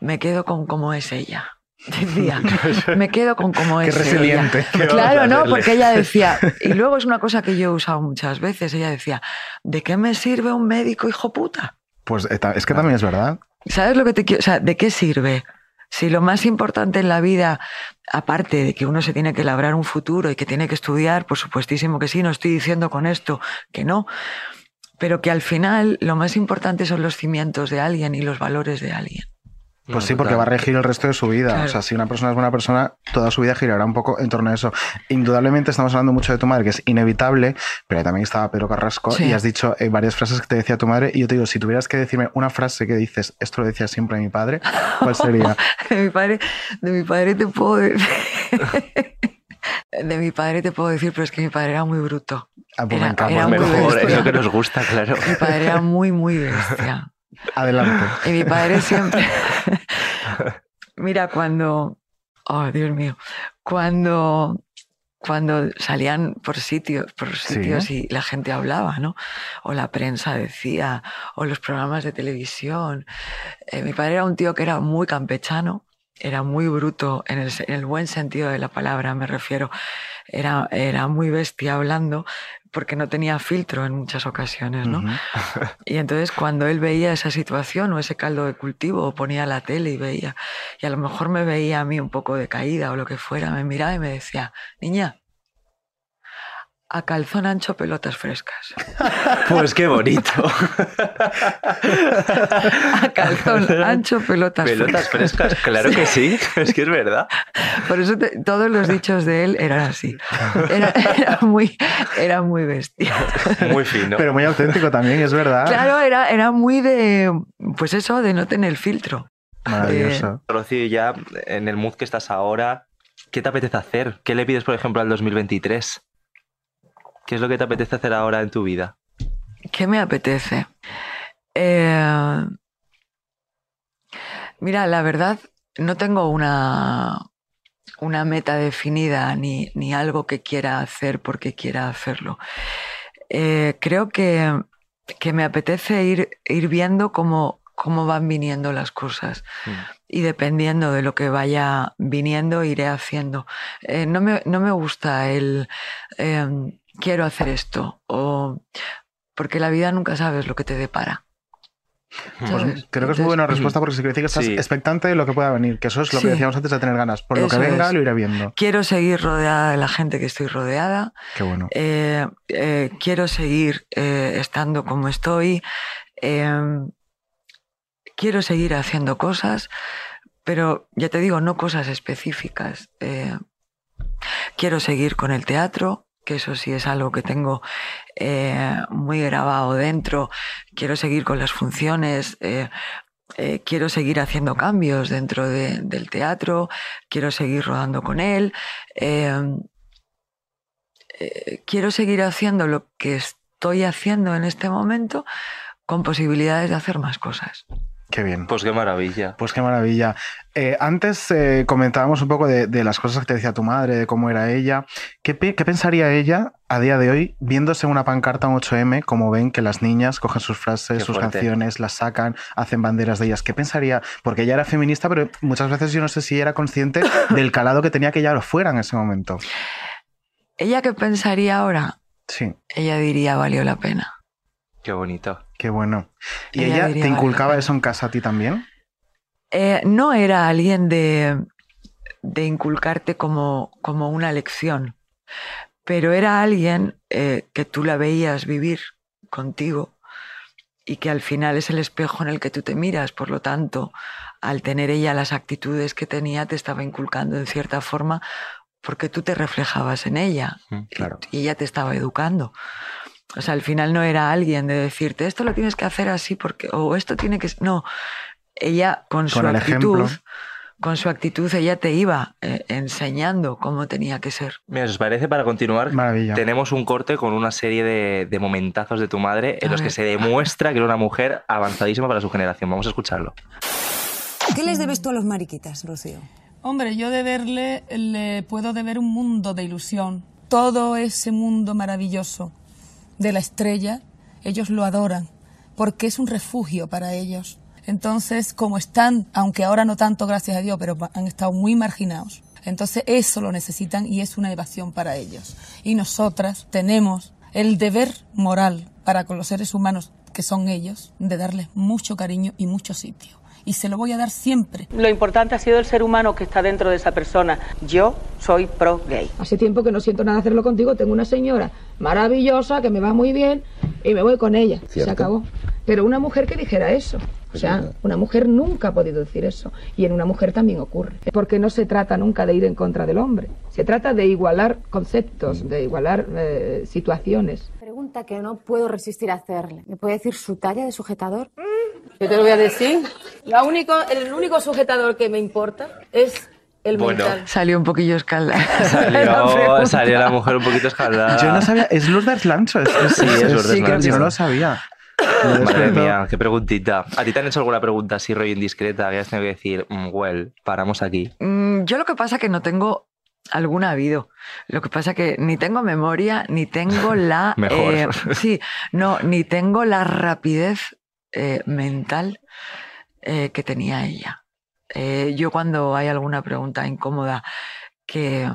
me quedo con cómo es ella. [LAUGHS] Decía, [LAUGHS] me quedo con cómo Qué es resiliente. ella. [LAUGHS] ¿Qué Claro, ¿no? Porque ella decía, y luego es una cosa que yo he usado muchas veces, ella decía, ¿de qué me sirve un médico hijo puta? Pues eh, es que también es verdad. ¿Sabes lo que te quiero? O sea, ¿de qué sirve? Si lo más importante en la vida, aparte de que uno se tiene que labrar un futuro y que tiene que estudiar, por supuestísimo que sí, no estoy diciendo con esto que no, pero que al final lo más importante son los cimientos de alguien y los valores de alguien. Pues No, sí, porque total. va a regir el resto de su vida. Claro. O sea, si una persona es buena persona, toda su vida girará un poco en torno a eso. Indudablemente estamos hablando mucho de tu madre, que es inevitable, pero también estaba Pedro Carrasco Sí. y has dicho eh, varias frases que te decía tu madre. Y yo te digo, si tuvieras que decirme una frase que dices, esto lo decía siempre mi padre, ¿cuál sería? [LAUGHS] De mi padre, de mi padre te puedo decir. [LAUGHS] De mi padre te puedo decir, pero es que mi padre era muy bruto. Ah, pues me Era- encanta. era Pues muy Mejor, bestia. es lo que nos gusta, claro. Mi padre era muy, muy bestia. [LAUGHS] Adelante. Y mi padre siempre. [LAUGHS] Mira, cuando. Oh, Dios mío. Cuando. Cuando salían por sitios, por Sí. sitios y la gente hablaba, ¿no? O la prensa decía, o los programas de televisión. Eh, mi padre era un tío que era muy campechano, era muy bruto en el, se- en el buen sentido de la palabra, me refiero. Era, era muy bestia hablando porque no tenía filtro en muchas ocasiones, ¿no? [LAUGHS] Y entonces cuando él veía esa situación o ese caldo de cultivo o ponía la tele y veía, y a lo mejor me veía a mí un poco de caída o lo que fuera, me miraba y me decía, niña, a calzón ancho pelotas frescas. [LAUGHS] Pues qué bonito. [LAUGHS] A calzón ancho pelotas, Pelotas frescas. frescas, claro que sí, es que es verdad. Por eso te- todos los dichos de él eran así. Era, era muy, era muy bestia. Muy fino. Pero muy auténtico también, es verdad. Claro, era, era muy de, pues eso, de no tener filtro. Maravilloso. Rocío, ya en el mood que estás ahora, ¿qué te apetece hacer? ¿Qué le pides, por ejemplo, al 2023? ¿Qué es lo que te apetece hacer ahora en tu vida? ¿Qué me apetece? Eh, mira, la verdad, no tengo una, una meta definida ni, ni algo que quiera hacer porque quiera hacerlo. Eh, creo que, que me apetece ir, ir viendo cómo, cómo van viniendo las cosas y dependiendo de lo que vaya viniendo iré haciendo. Eh, no, me, no me gusta el eh, quiero hacer esto o porque la vida nunca sabes lo que te depara. Pues creo que es muy buena respuesta porque significa que estás Sí. expectante de lo que pueda venir, que eso es lo Sí. que decíamos antes de tener ganas. Por lo que venga, es. lo iré viendo. Quiero seguir rodeada de la gente que estoy rodeada. Qué bueno. Eh, eh, quiero seguir eh, estando como estoy. eh, quiero seguir haciendo cosas, pero ya te digo, no cosas específicas. Eh, quiero seguir con el teatro, que eso sí es algo que tengo eh, muy grabado dentro. Quiero seguir con las funciones. eh, eh, quiero seguir haciendo cambios dentro de- del teatro. Quiero seguir rodando con él. quiero seguir haciendo lo que estoy haciendo en este momento con posibilidades de hacer más cosas. Qué bien. Pues qué maravilla. Pues qué maravilla. Eh, antes eh, comentábamos un poco de, de las cosas que te decía tu madre, de cómo era ella. ¿Qué, qué pensaría ella a día de hoy viéndose una pancarta en 8M, como ven que las niñas cogen sus frases, Qué sus fuerte. canciones, las sacan, hacen banderas de ellas? ¿Qué pensaría? Porque ella era feminista, pero muchas veces yo no sé si era consciente [LAUGHS] del calado que tenía que ella lo fuera en ese momento. ¿Ella qué pensaría ahora? Sí, Ella diría, valió la pena. Qué bonito. qué bueno. ¿Y Ella ella, diría, te "Vale, inculcaba vale". eso en casa a ti también? Eh, no era alguien de, de inculcarte como, como una lección, pero era alguien eh, que tú la veías vivir contigo y que al final es el espejo en el que tú te miras. Por lo tanto, al tener ella las actitudes que tenía, te estaba inculcando en cierta forma porque tú te reflejabas en ella Mm, claro. y ella te estaba educando. O sea, al final no era alguien de decirte esto lo tienes que hacer así porque o esto tiene que s-". no. Ella con, su Con el actitud, ejemplo. con su actitud ella te iba eh, enseñando cómo tenía que ser. Mira, si os parece, para continuar, Maravilla. tenemos un corte con una serie de, de momentazos de tu madre en A los que ver. se demuestra que era una mujer avanzadísima para su generación. Vamos a escucharlo. ¿Qué les debes tú a los mariquitas, Rocío? Hombre, yo deberle, le puedo deber un mundo de ilusión. Todo ese mundo maravilloso de la estrella, ellos lo adoran, porque es un refugio para ellos. Entonces, como están, aunque ahora no tanto, gracias a Dios, pero han estado muy marginados, entonces eso lo necesitan y es una evasión para ellos. Y nosotras tenemos el deber moral para con los seres humanos que son ellos, de darles mucho cariño y mucho sitio. Y se lo voy a dar siempre. Lo importante ha sido el ser humano que está dentro de esa persona. Yo soy pro gay. Hace tiempo que no siento nada hacerlo contigo. Tengo una señora maravillosa que me va muy bien y me voy con ella. Se Cierto. acabó. Pero una mujer que dijera eso. O sea, una mujer nunca ha podido decir eso. Y en una mujer también ocurre. Porque no se trata nunca de ir en contra del hombre. Se trata de igualar conceptos, de igualar eh, situaciones. Pregunta que no puedo resistir a hacerle. ¿Me puede decir su talla de sujetador? Yo te lo voy a decir. La único, el único sujetador que me importa es el Bueno. mental. Salió un poquillo escaldada. [LAUGHS] la Salió, salió la mujer un poquito escaldada. Yo no sabía, es Lourdes Lancho. Es, es- Sí, es Lourdes sí, Lancho. no lo sabía. Madre mía, qué preguntita. ¿A ti te han hecho alguna pregunta así, rollo indiscreta, que has tenido que decir, "Mm, well, paramos aquí? Mm, Yo lo que pasa que no tengo algún habido. Lo que pasa que ni tengo memoria, ni tengo la... [LAUGHS] Mejor. eh, sí, no, ni tengo la rapidez eh, mental eh, que tenía ella. Eh, yo cuando hay alguna pregunta incómoda que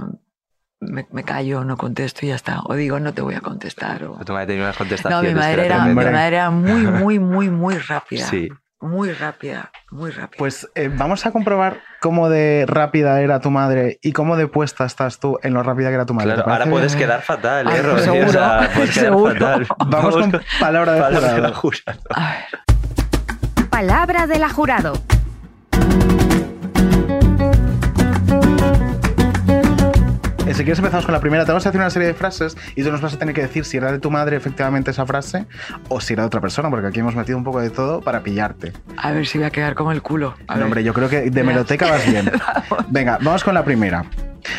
me, me callo, no contesto y ya está. O digo, no te voy a contestar. O... Tu madre tenía unas No, contestaciones. mi madre, era, mi tremendo. madre era muy, muy, muy, muy [LAUGHS] rápida. Sí. Muy rápida, muy rápida. Pues eh, vamos a comprobar cómo de rápida era tu madre y cómo de puesta estás tú en lo rápida que era tu madre. Claro, ¿Te ahora puedes quedar fatal, Ah, ¿eh, Rocío? seguro, O sea, [LAUGHS] puedes quedar seguro. fatal. Vamos con palabra de palabra jurado. del jurado. A ver. Palabra de la jurado. Si quieres empezamos con la primera. Te vamos a hacer una serie de frases y tú nos vas a tener que decir si era de tu madre efectivamente esa frase o si era de otra persona, porque aquí hemos metido un poco de todo para pillarte. A ver si voy a quedar como el culo. A No, ver. hombre, yo creo que de meroteca vas bien. [LAUGHS] Venga, vamos con la primera.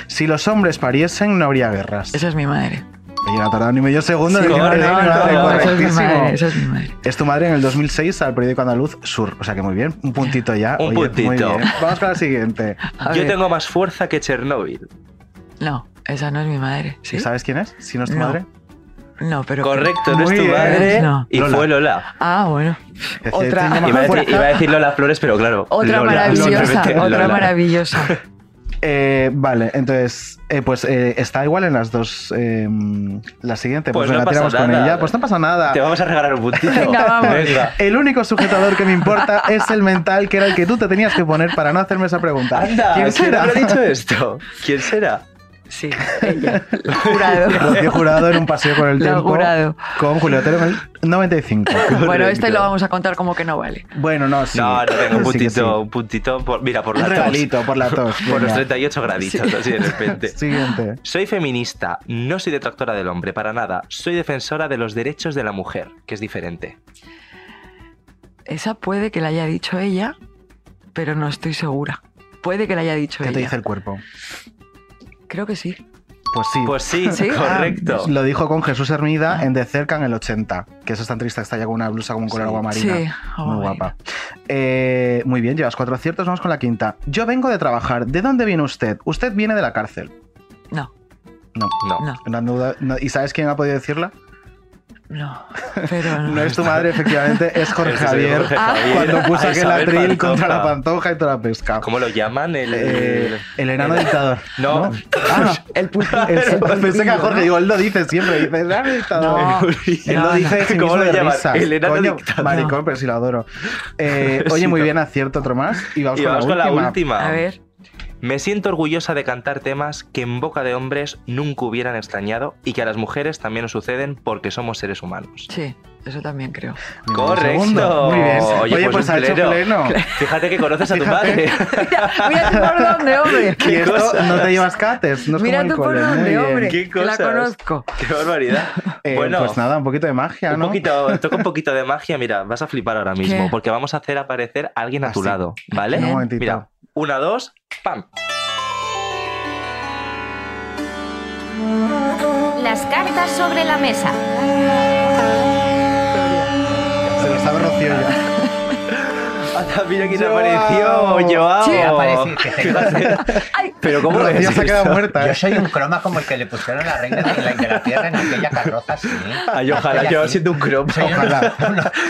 Si los hombres pariesen, no habría guerras. Esa es mi madre. Ella no ha tardado ni medio segundo en Sí, decir, correcto, "Madre, madre, no, esa es mi correctísimo". madre, esa es mi madre. Es tu madre en el 2006 al periódico andaluz Sur. O sea que muy bien, un puntito ya. Un Oye, puntito. Muy bien. Vamos con la siguiente. Yo tengo más fuerza que Chernóbil. No, esa no es mi madre. ¿Sí? ¿Y sabes quién es? Si no es tu No. madre. No, pero. Correcto, no es tu madre. No. Y Lola. fue Lola. Ah, bueno. Otra. Iba a, decir, iba a decir Lola Flores, pero claro. Otra Lola, maravillosa, otra maravillosa. [LAUGHS] Eh, vale, entonces, eh, pues eh, está igual en las dos. eh, la siguiente, pues, Pues no pasa tiramos con nada. ella. Pues no pasa nada. Te vamos a regalar un puntito. Venga, vamos. Venga. El único sujetador que me importa [LAUGHS] es el mental, que era el que tú te tenías que poner para no hacerme esa pregunta. Anda, ¿Quién ¿quién será? habrá dicho esto? ¿Quién será? Sí, ella. [LAUGHS] Jurado. Rocío Jurado en un paseo con el Lo tiempo jurado. con Julio Otero en el 95. [LAUGHS] Bueno, este lo vamos a contar como que no vale. Bueno, no, sí. No, no tengo un Sí puntito, sí. un puntito por, mira, por Un la tos. regalito por la tos, [LAUGHS] por los venga. 38 graditos, así de repente. Siguiente. Soy feminista, no soy detractora del hombre, para nada. Soy defensora de los derechos de la mujer, que es diferente. Esa puede que la haya dicho ella, pero no estoy segura. Puede que la haya dicho ¿Qué ella. te dice el cuerpo? Creo que sí. Pues sí. Pues sí, [LAUGHS] Sí, correcto. Lo dijo con Jesús Hermida en De Cerca en el 80, que eso es tan triste que está ya con una blusa como un color agua marina. Sí, Muy guapa. Eh, muy bien, llevas cuatro aciertos, vamos con la quinta. Yo vengo de trabajar. ¿De dónde viene usted? Usted viene de la cárcel. No, No. No. Una duda- no. ¿Y sabes quién ha podido decirla? No. Pero no. No es tu madre, efectivamente, es [LAUGHS] Jorge es Javier. Jorge Javier. Cuando puso aquel atril Pantoja. contra la pantoja y toda la pesca. ¿Cómo lo llaman? El, Eh, el enano el- dictador. No. Ah, [LAUGHS] El pulpito. el- el pensé que a pulpillo, Jorge, ¿no? digo, él lo dice siempre, dice enano dictador. No. Él No, lo no. dice sí ¿Cómo lo llaman? risas. El enano Coño, dictador. maricón, pero si lo adoro. Eh, [LAUGHS] oye, Sí, muy no. bien, acierto otro más. Y vamos, Y con, vamos la con la última. A ver. Me siento orgullosa de cantar temas que en boca de hombres nunca hubieran extrañado y que a las mujeres también nos suceden porque somos seres humanos. Sí, eso también creo. Correcto. un. Muy bien. Oye, Oye, pues, pues un ha hecho pleno. Fíjate que conoces a tu madre. [LAUGHS] Mira tu por dónde, hombre. [LAUGHS] Y esto cosa? no te llevas cates, no es Mira como tú el por dónde, bien. hombre. ¿Qué que la cosas? conozco. Qué barbaridad. [LAUGHS] Eh, bueno, pues nada, un poquito de magia, un ¿no? poquito, toca un poquito de magia. Mira, vas a flipar ahora mismo ¿Qué? porque vamos a hacer aparecer a alguien a tu Así. lado, ¿vale? Un momentito. Mira, una, dos, ¡pam! Las cartas sobre la mesa. Se lo sabe Rocío ya. [LAUGHS] Mira quién apareció, Joao. Sí, Ay, [LAUGHS] Pero ¿cómo Rocío es se ha quedado muerta. Yo ¿eh? soy un croma como el que le pusieron a la reina de la Inglaterra en aquella carroza, sí. Ay, ojalá yo aquí. siendo un cromo. Soy un- Ojalá.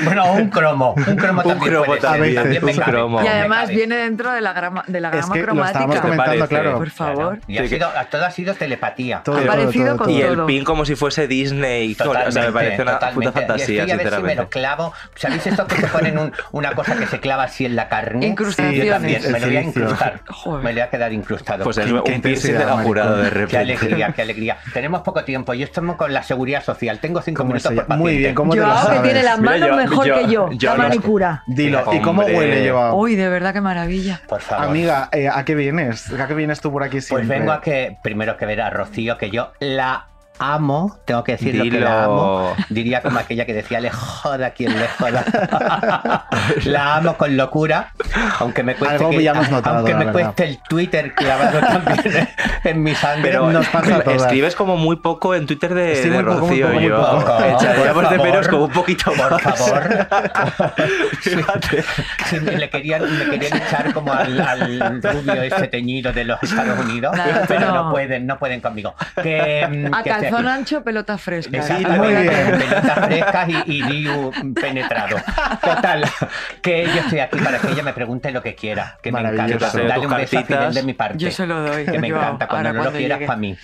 bueno, un cromo. Un cromo Un también cromo puede ser. también, También me un cabe. cromo. Y además viene dentro de la grama, de la Es grama que lo cromática. comentando, parece? claro. Por favor. Y ha sido, todo ha sido telepatía. Todo, Ha todo, parecido todo, con todo. Y el pin como si fuese Disney. Totalmente, o sea, me parece una totalmente. puta fantasía, Y estoy a ver si me lo clavo. ¿Sabéis esto que se ponen un- una cosa que se clava así en la carne? Incrustaciones. Yo también. Me lo voy a incrustar. Me lo voy a quedar incrustado. Pues es Qué- un qué piercing de la jurado de Qué repente. alegría, qué alegría. Tenemos poco tiempo y estamos con la seguridad social. Tengo cinco ¿Cómo minutos por llama? Muy paciente. bien, ¿cómo te lo Joao, que sabes? tiene las Mira, manos yo- mejor yo- que yo, yo la no- manicura. Dilo, ¿y cómo huele, Joao? Uy, de verdad, qué maravilla. Por favor. Amiga, eh, ¿a qué vienes? ¿A qué vienes tú por aquí Pues siempre? vengo a que, primero que ver a Rocío, que yo la amo, tengo que decir lo que Dilo. la amo. Diría como aquella que decía, le joda quien le joda. [LAUGHS] la amo con locura, aunque me cueste, Algo que- notado, aunque la me verdad. cueste el Twitter clavado [LAUGHS] también en mi sangre. Pero Nos pasa a todas. escribes como muy poco en Twitter de, Sí, de muy poco, muy Rocío poco, yo. Echaríamos de favor. menos como un poquito más. Por favor. [LAUGHS] Sí, me, le querían, me querían echar como al, al rubio ese teñido de los Estados Unidos, Nada, pero no. no pueden, no pueden conmigo. Que, mm, que calzón ancho, pelota fresca. Exactamente, Muy bien. pelotas frescas y, y Diu penetrado. Total, que yo estoy aquí para que ella me pregunte lo que quiera, que me encanta. Dale un beso a Fidel de mi parte. Yo se lo doy. Que me yo, encanta, cuando ahora no lo cuando quieras llegue. para mí.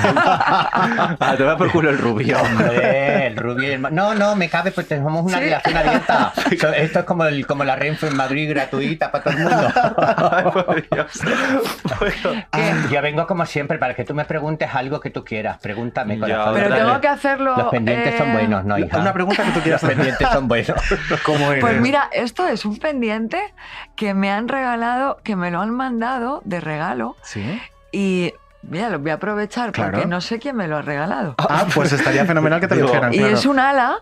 Ah, te va por culo el rubio. Hombre, el rubio el No, no, me cabe porque tenemos una Sí. relación abierta. [LAUGHS] So- Esto es como, el, como la Renfe en Madrid gratuita para todo el mundo. [LAUGHS] Ay, por Dios. [LAUGHS] Bueno, Ah, Yo vengo como siempre para que tú me preguntes algo que tú quieras. Pero tengo que hacerlo. Los pendientes son eh, buenos, ¿no, hija? Una pregunta que tú quieras Los pendientes son buenos. [LAUGHS] ¿Cómo eres? Pues mira, esto es un pendiente que me han regalado, que me lo han mandado de regalo. ¿Sí? Y mira, lo voy a aprovechar Claro. porque no sé quién me lo ha regalado. Ah, pues estaría fenomenal que te lo dijeran, Y claro. es un ala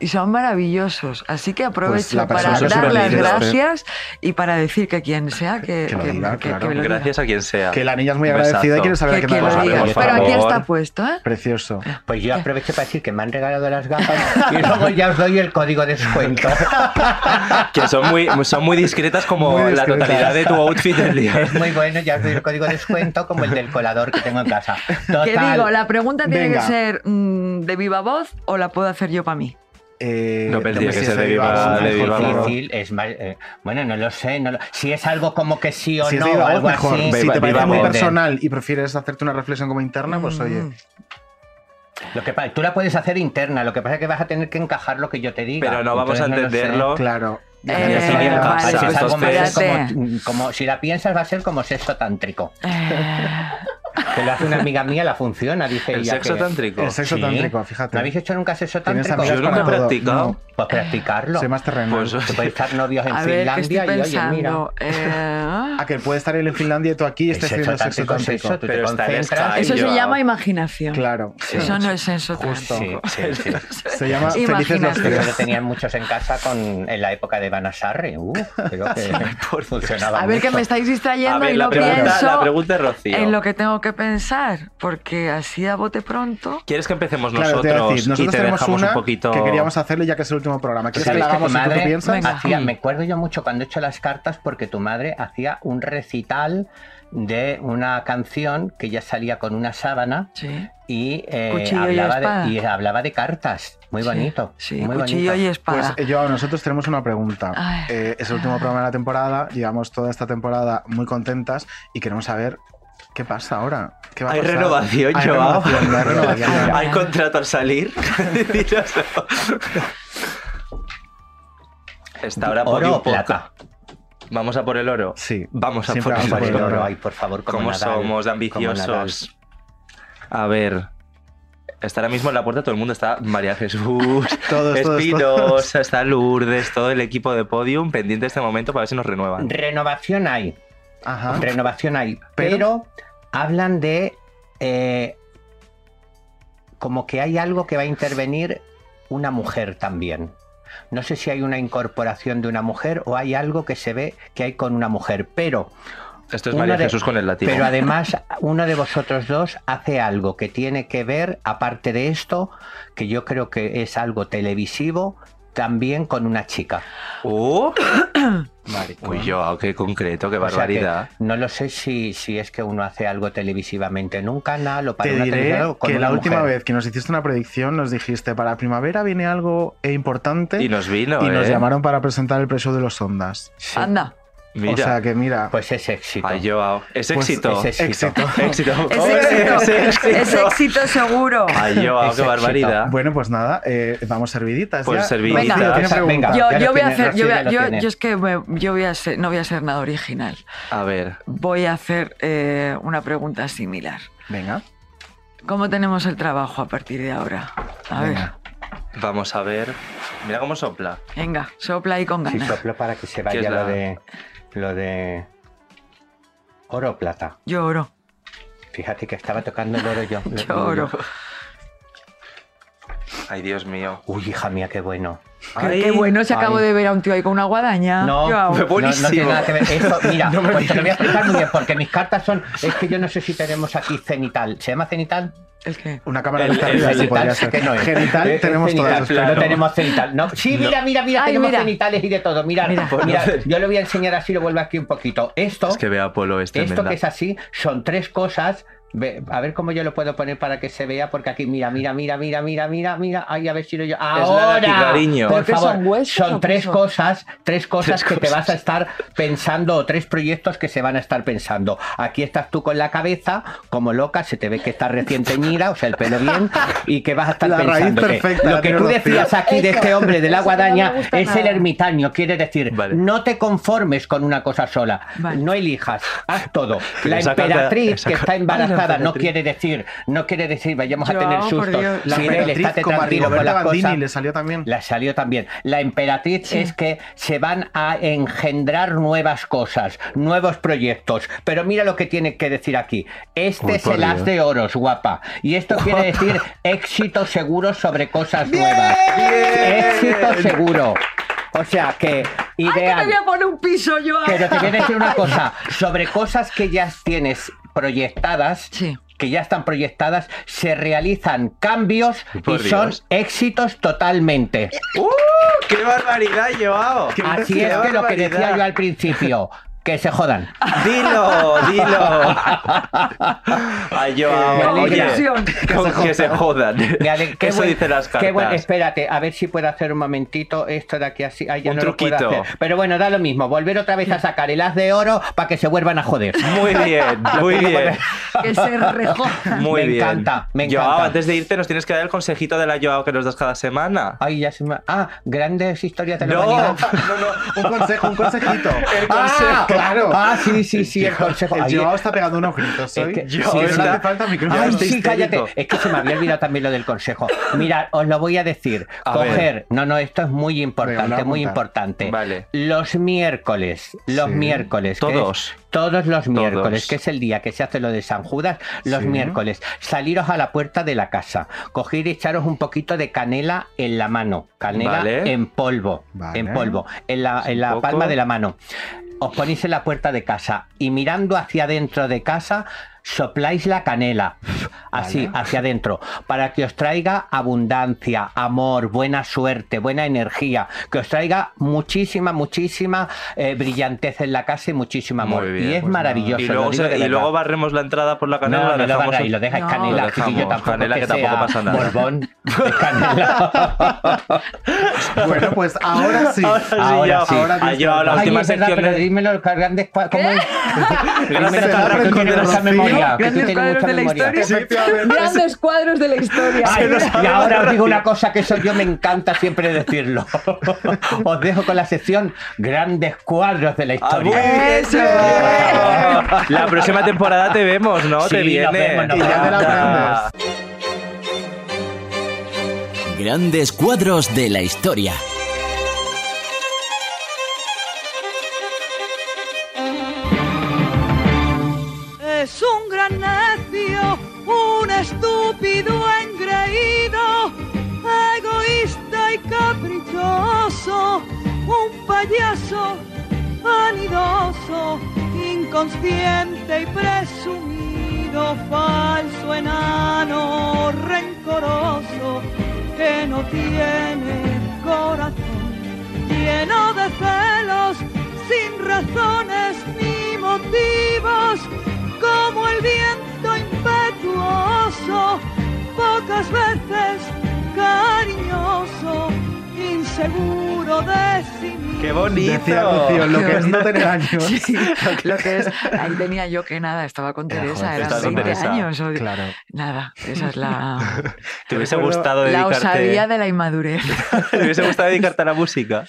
y son maravillosos. Así que aprovecho la para dar las libre. gracias y para decir que quien sea que, Que lo que- diga, que- claro. que me lo diga. Gracias a quien sea. Que la niña es muy agradecida y quiere saber Que, qué que Pero aquí está puesto, ¿eh? Precioso. Pues yo aprovecho para decir que me han regalado las gafas y luego ya os doy el código de descuento. [LAUGHS] Que son muy, son muy discretas como Muy la totalidad de tu outfit del día. Es [LAUGHS] muy bueno, ya os doy el código de descuento como el del colador que tengo en casa. Que Total. digo, la pregunta tiene Venga. que ser mm, de viva voz o la puedo hacer yo para mí. Eh, No, pero tiene hombre, que si viva- viva mejor. voz. difícil, es más, eh, bueno, no lo sé. No lo- si es algo como que sí o Si no, algo mejor. así. Si te parece muy personal y prefieres hacerte una reflexión como interna, pues oye. Mm. Lo que pasa, tú la puedes hacer interna, lo que pasa es que vas a tener que encajar lo que yo te diga. Pero no vamos a no sé. entenderlo. Claro. Eh, vale. Si es algo más espérate. como, como- si la piensas va a ser como sexo tántrico. Que lo hace una amiga mía, la funciona, dice ¿El ella. sexo que- tántrico? El sexo Sí. tántrico, fíjate. ¿No habéis hecho nunca sexo tántrico? Yo nunca he practicado. No, Pues practicarlo. soy más terrenal. Pues puede estar novios en A ver, estoy Finlandia y oye, mira. [LAUGHS] eh, A que puede estar él en Finlandia y tú aquí y El estés sexo haciendo sexo tántrico es tántrico. te Pero. Eso se yo- llama imaginación. Claro. Eso no es Justo. tántrico. Sí, sí, sí. [LAUGHS] Se llama Felices los tres. lo tenían muchos en casa con, en la época de Banasarre. Uh, creo que [LAUGHS] funcionaba A ver, que me estáis distrayendo y no pienso la pregunta es Rocío. en lo que tengo que pensar, porque así a bote pronto. ¿Quieres que empecemos Claro, nosotros decir, y nosotros te tenemos dejamos una un poquito... que queríamos hacerle ya que es el último programa. ¿Quieres que ¿Sabes la que hagamos tú madre piensas? Hacía- me acuerdo yo mucho cuando he hecho las cartas porque tu madre hacía un recital de una canción que ya salía con una sábana Sí. y, eh, y hablaba, espada. de, y hablaba de cartas. Muy Sí, bonito. Sí, muy cuchillo bonito. y espada. Pues yo, nosotros tenemos una pregunta. Ay. Eh, es el último programa de la temporada, llevamos toda esta temporada muy contentas y queremos saber qué pasa ahora. ¿Qué va a Hay pasar? renovación, Hay Joao. renovación, hay renovación. [LAUGHS] Hay contrato al salir. [LAUGHS] Está ahora ¿Oro o plata? Vamos a por el oro. Sí, Vamos a por el vamos a por oro. el oro. Ay, por favor, como ¿Cómo Nadal, somos de ambiciosos? A ver. Está ahora mismo en la puerta todo el mundo. Está María Jesús, [LAUGHS] Todos, todos, Espinosa, está Lourdes, todo el equipo de Podium pendiente de este momento para ver si nos renuevan. Renovación hay. Ajá. Renovación hay. Pero- Pero, hablan de eh, como que hay algo que va a intervenir una mujer también. No sé si hay una incorporación de una mujer o hay algo que se ve que hay con una mujer, pero Esto es María de- Jesús con el látigo. Pero además, uno de vosotros dos hace algo que tiene que ver, aparte de esto, que yo creo que es algo televisivo, también con una chica. ¡Oh! [COUGHS] Uy, yo, qué concreto, qué O sea que barbaridad. no lo sé si, si es que uno hace algo televisivamente en un canal o para Te una diré con que una la última vez que nos hiciste una predicción nos dijiste para primavera viene algo importante Y nos vino, y nos ¿eh? llamaron para presentar el precio de los ondas. Anda. Mira. O sea que mira, Pues es éxito. Ay, Joao. Es Pues éxito. es éxito. Éxito. Es [LAUGHS] Ole, éxito. [LAUGHS] es éxito. Es éxito seguro. Ay, Joao, Es qué éxito. barbaridad. bueno, pues nada, eh, vamos serviditas. Pues ya. serviditas. Venga. ¿tiene pregunta? Venga. Yo, yo voy a hacer, yo, voy a- yo- yo es que me- yo voy a ser, no voy a ser nada original. A ver. Voy a hacer eh, una pregunta similar. Venga. ¿Cómo tenemos el trabajo a partir de ahora? A ver, Venga. Vamos a ver. Mira cómo sopla. venga, sopla ahí con Sí, ganas. soplo para que se ¿Qué vaya es la- lo de lo de oro o plata. Yo oro. Fíjate que estaba tocando el oro yo. [LAUGHS] Yo oro. Ay, Dios mío. Uy, hija mía, qué bueno. Qué, Ay, qué bueno, si acabo ay. de ver a un tío ahí con una guadaña. No, Yo. Fue no, buenísimo. no tiene nada que ver. Esto, mira, [LAUGHS] pues te lo voy a explicar muy bien, porque mis cartas son. Es que yo no sé si tenemos aquí cenital. ¿Se llama cenital? ¿El qué? Una cámara El- de el ser. que no es. Genital Eh, tenemos cenital, todas. No claro. tenemos cenital. No, sí, mira, mira, mira, Ay, tenemos mira. cenitales y de todo. Mira, Mira. mira, yo le voy a enseñar así, lo vuelvo aquí un poquito. Esto, Es que vea Polo este esto que es así, son tres cosas. Ve- A ver cómo yo lo puedo poner para que se vea, porque aquí, mira, mira, mira, mira, mira, mira, mira. Ay, a ver si lo yo. la Ahora, látigo, cariño. por ¿Pero qué favor, son huesos tres son? cosas, tres cosas Tres que te vas a estar pensando, o tres proyectos que se van a estar pensando. Aquí estás tú con la cabeza, como loca, se te ve que estás recién teñida, o sea, el pelo bien, y que vas a estar La raíz pensando que perfecta, lo que tú decías aquí de este hombre de la no guadaña es el ermitaño, quiere decir, Vale. no te conformes con una cosa sola, Vale. no elijas, haz todo. La emperatriz que está embarazada No quiere decir, no quiere decir vayamos a tener. Dios. La Sirel, emperatriz estate como a tranquilo con Rigoberta las Bandini cosas. le salió también. La salió también. La emperatriz es que se van a engendrar nuevas cosas, nuevos proyectos. Pero mira lo que tiene que decir aquí. Este Uy, es el as de oros, guapa. Y esto quiere decir éxito seguro sobre cosas nuevas. Éxito seguro. O sea que ¡Ay, que me ideal. voy a poner un piso yo! Pero te voy a decir una cosa, sobre cosas que ya tienes proyectadas, Sí. que ya están proyectadas, se realizan cambios Por y son éxitos totalmente. ¡Uh! ¡Qué barbaridad, Joao! Así ¡Qué es que lo que decía yo al principio, que se jodan. Dilo, dilo. Ay, Joao, oye, alegra. con que se jodan. Qué Eso buen- dicen las qué cartas. buen- espérate, a ver si puedo hacer un momentito esto de aquí así. Ay, ya Un no lo puedo truquito. hacer. Pero bueno, da lo mismo. Volver otra vez a sacar el as de oro para que se vuelvan a joder. Muy bien, [LAUGHS] muy bien. [LAUGHS] que se. Muy Me bien. encanta, me Joao, encanta. antes de irte, nos tienes que dar el consejito de la Joao que nos das cada semana. Ay, ya se me... Ah, grandes historias de la No, humanidad. [LAUGHS] Un consejo, un consejito. El Ah, consejo. Claro. Ah, sí, sí, sí, el consejo. El Joao está pegando unos gritos hoy. que- Sí, no hace falta micrófono. Ay, sí, cállate. Es que se me había olvidado también lo del consejo. Mirad, os lo voy a decir. A Coger. ver. No, no, esto es muy importante, muy importante. Vale. Los miércoles, los Sí. miércoles. que Todos. es- todos los miércoles, Todos. que es el día que se hace lo de San Judas, los Sí. miércoles. Saliros a la puerta de la casa, coger y echaros un poquito de canela en la mano. Canela Vale. en polvo. Vale. En polvo. En la, en la palma de la mano. Os ponéis en la puerta de casa y mirando hacia adentro de casa, sopláis la canela, así, Vale. hacia adentro, para que os traiga abundancia, amor, buena suerte, buena energía, que os traiga muchísima, muchísima eh, brillantez en la casa y muchísimo amor. Bien, y es pues maravilloso. Y luego, se- y barremos la entrada por la canela. No, la no lo dejamos un- lo dejáis No. canela, Lo dejamos, tampoco canela, que que tampoco sea pasa nada. Borbón de [LAUGHS] canela. Bueno, pues ahora sí. Ahora sí, Ahora sí. Ah, yo a la Ay, última es verdad, sección pero de- dímelo, los grandes ¿cómo es? [LAUGHS] Grandes memoria, que tú Grandes tienes cuadros mucha de la memoria. historia. Efectivamente. Grandes cuadros de la historia. Ay, lo y ahora os digo una cosa que eso yo me encanta siempre decirlo. [LAUGHS] Os dejo con la sección Grandes cuadros de la Ah, historia. bien. ¡Eso! La próxima temporada te vemos, ¿no? Sí, te viene. vemos, nos Y ya te la Anda. aprendes. Grandes cuadros de la historia. Estúpido engreído, egoísta y caprichoso, un payaso vanidoso, inconsciente y presumido, falso enano, rencoroso, que no tiene corazón, lleno de celos, sin razones ni motivos, como el viento impetuoso, pocas veces cariñoso, inseguro de sí mismo. ¡Qué bonito! Decía Rocío, lo que es no tener años. Sí, [LAUGHS] lo que es. Ahí tenía yo que nada, estaba con Teresa, joder, eran estabas con 20 Teresa. años. o- Claro. Nada, esa es la, [LAUGHS] ¿Te hubiese gustado la dedicarte... osadía de la [LAUGHS] inmadurez. ¿Te hubiese gustado dedicarte a la música?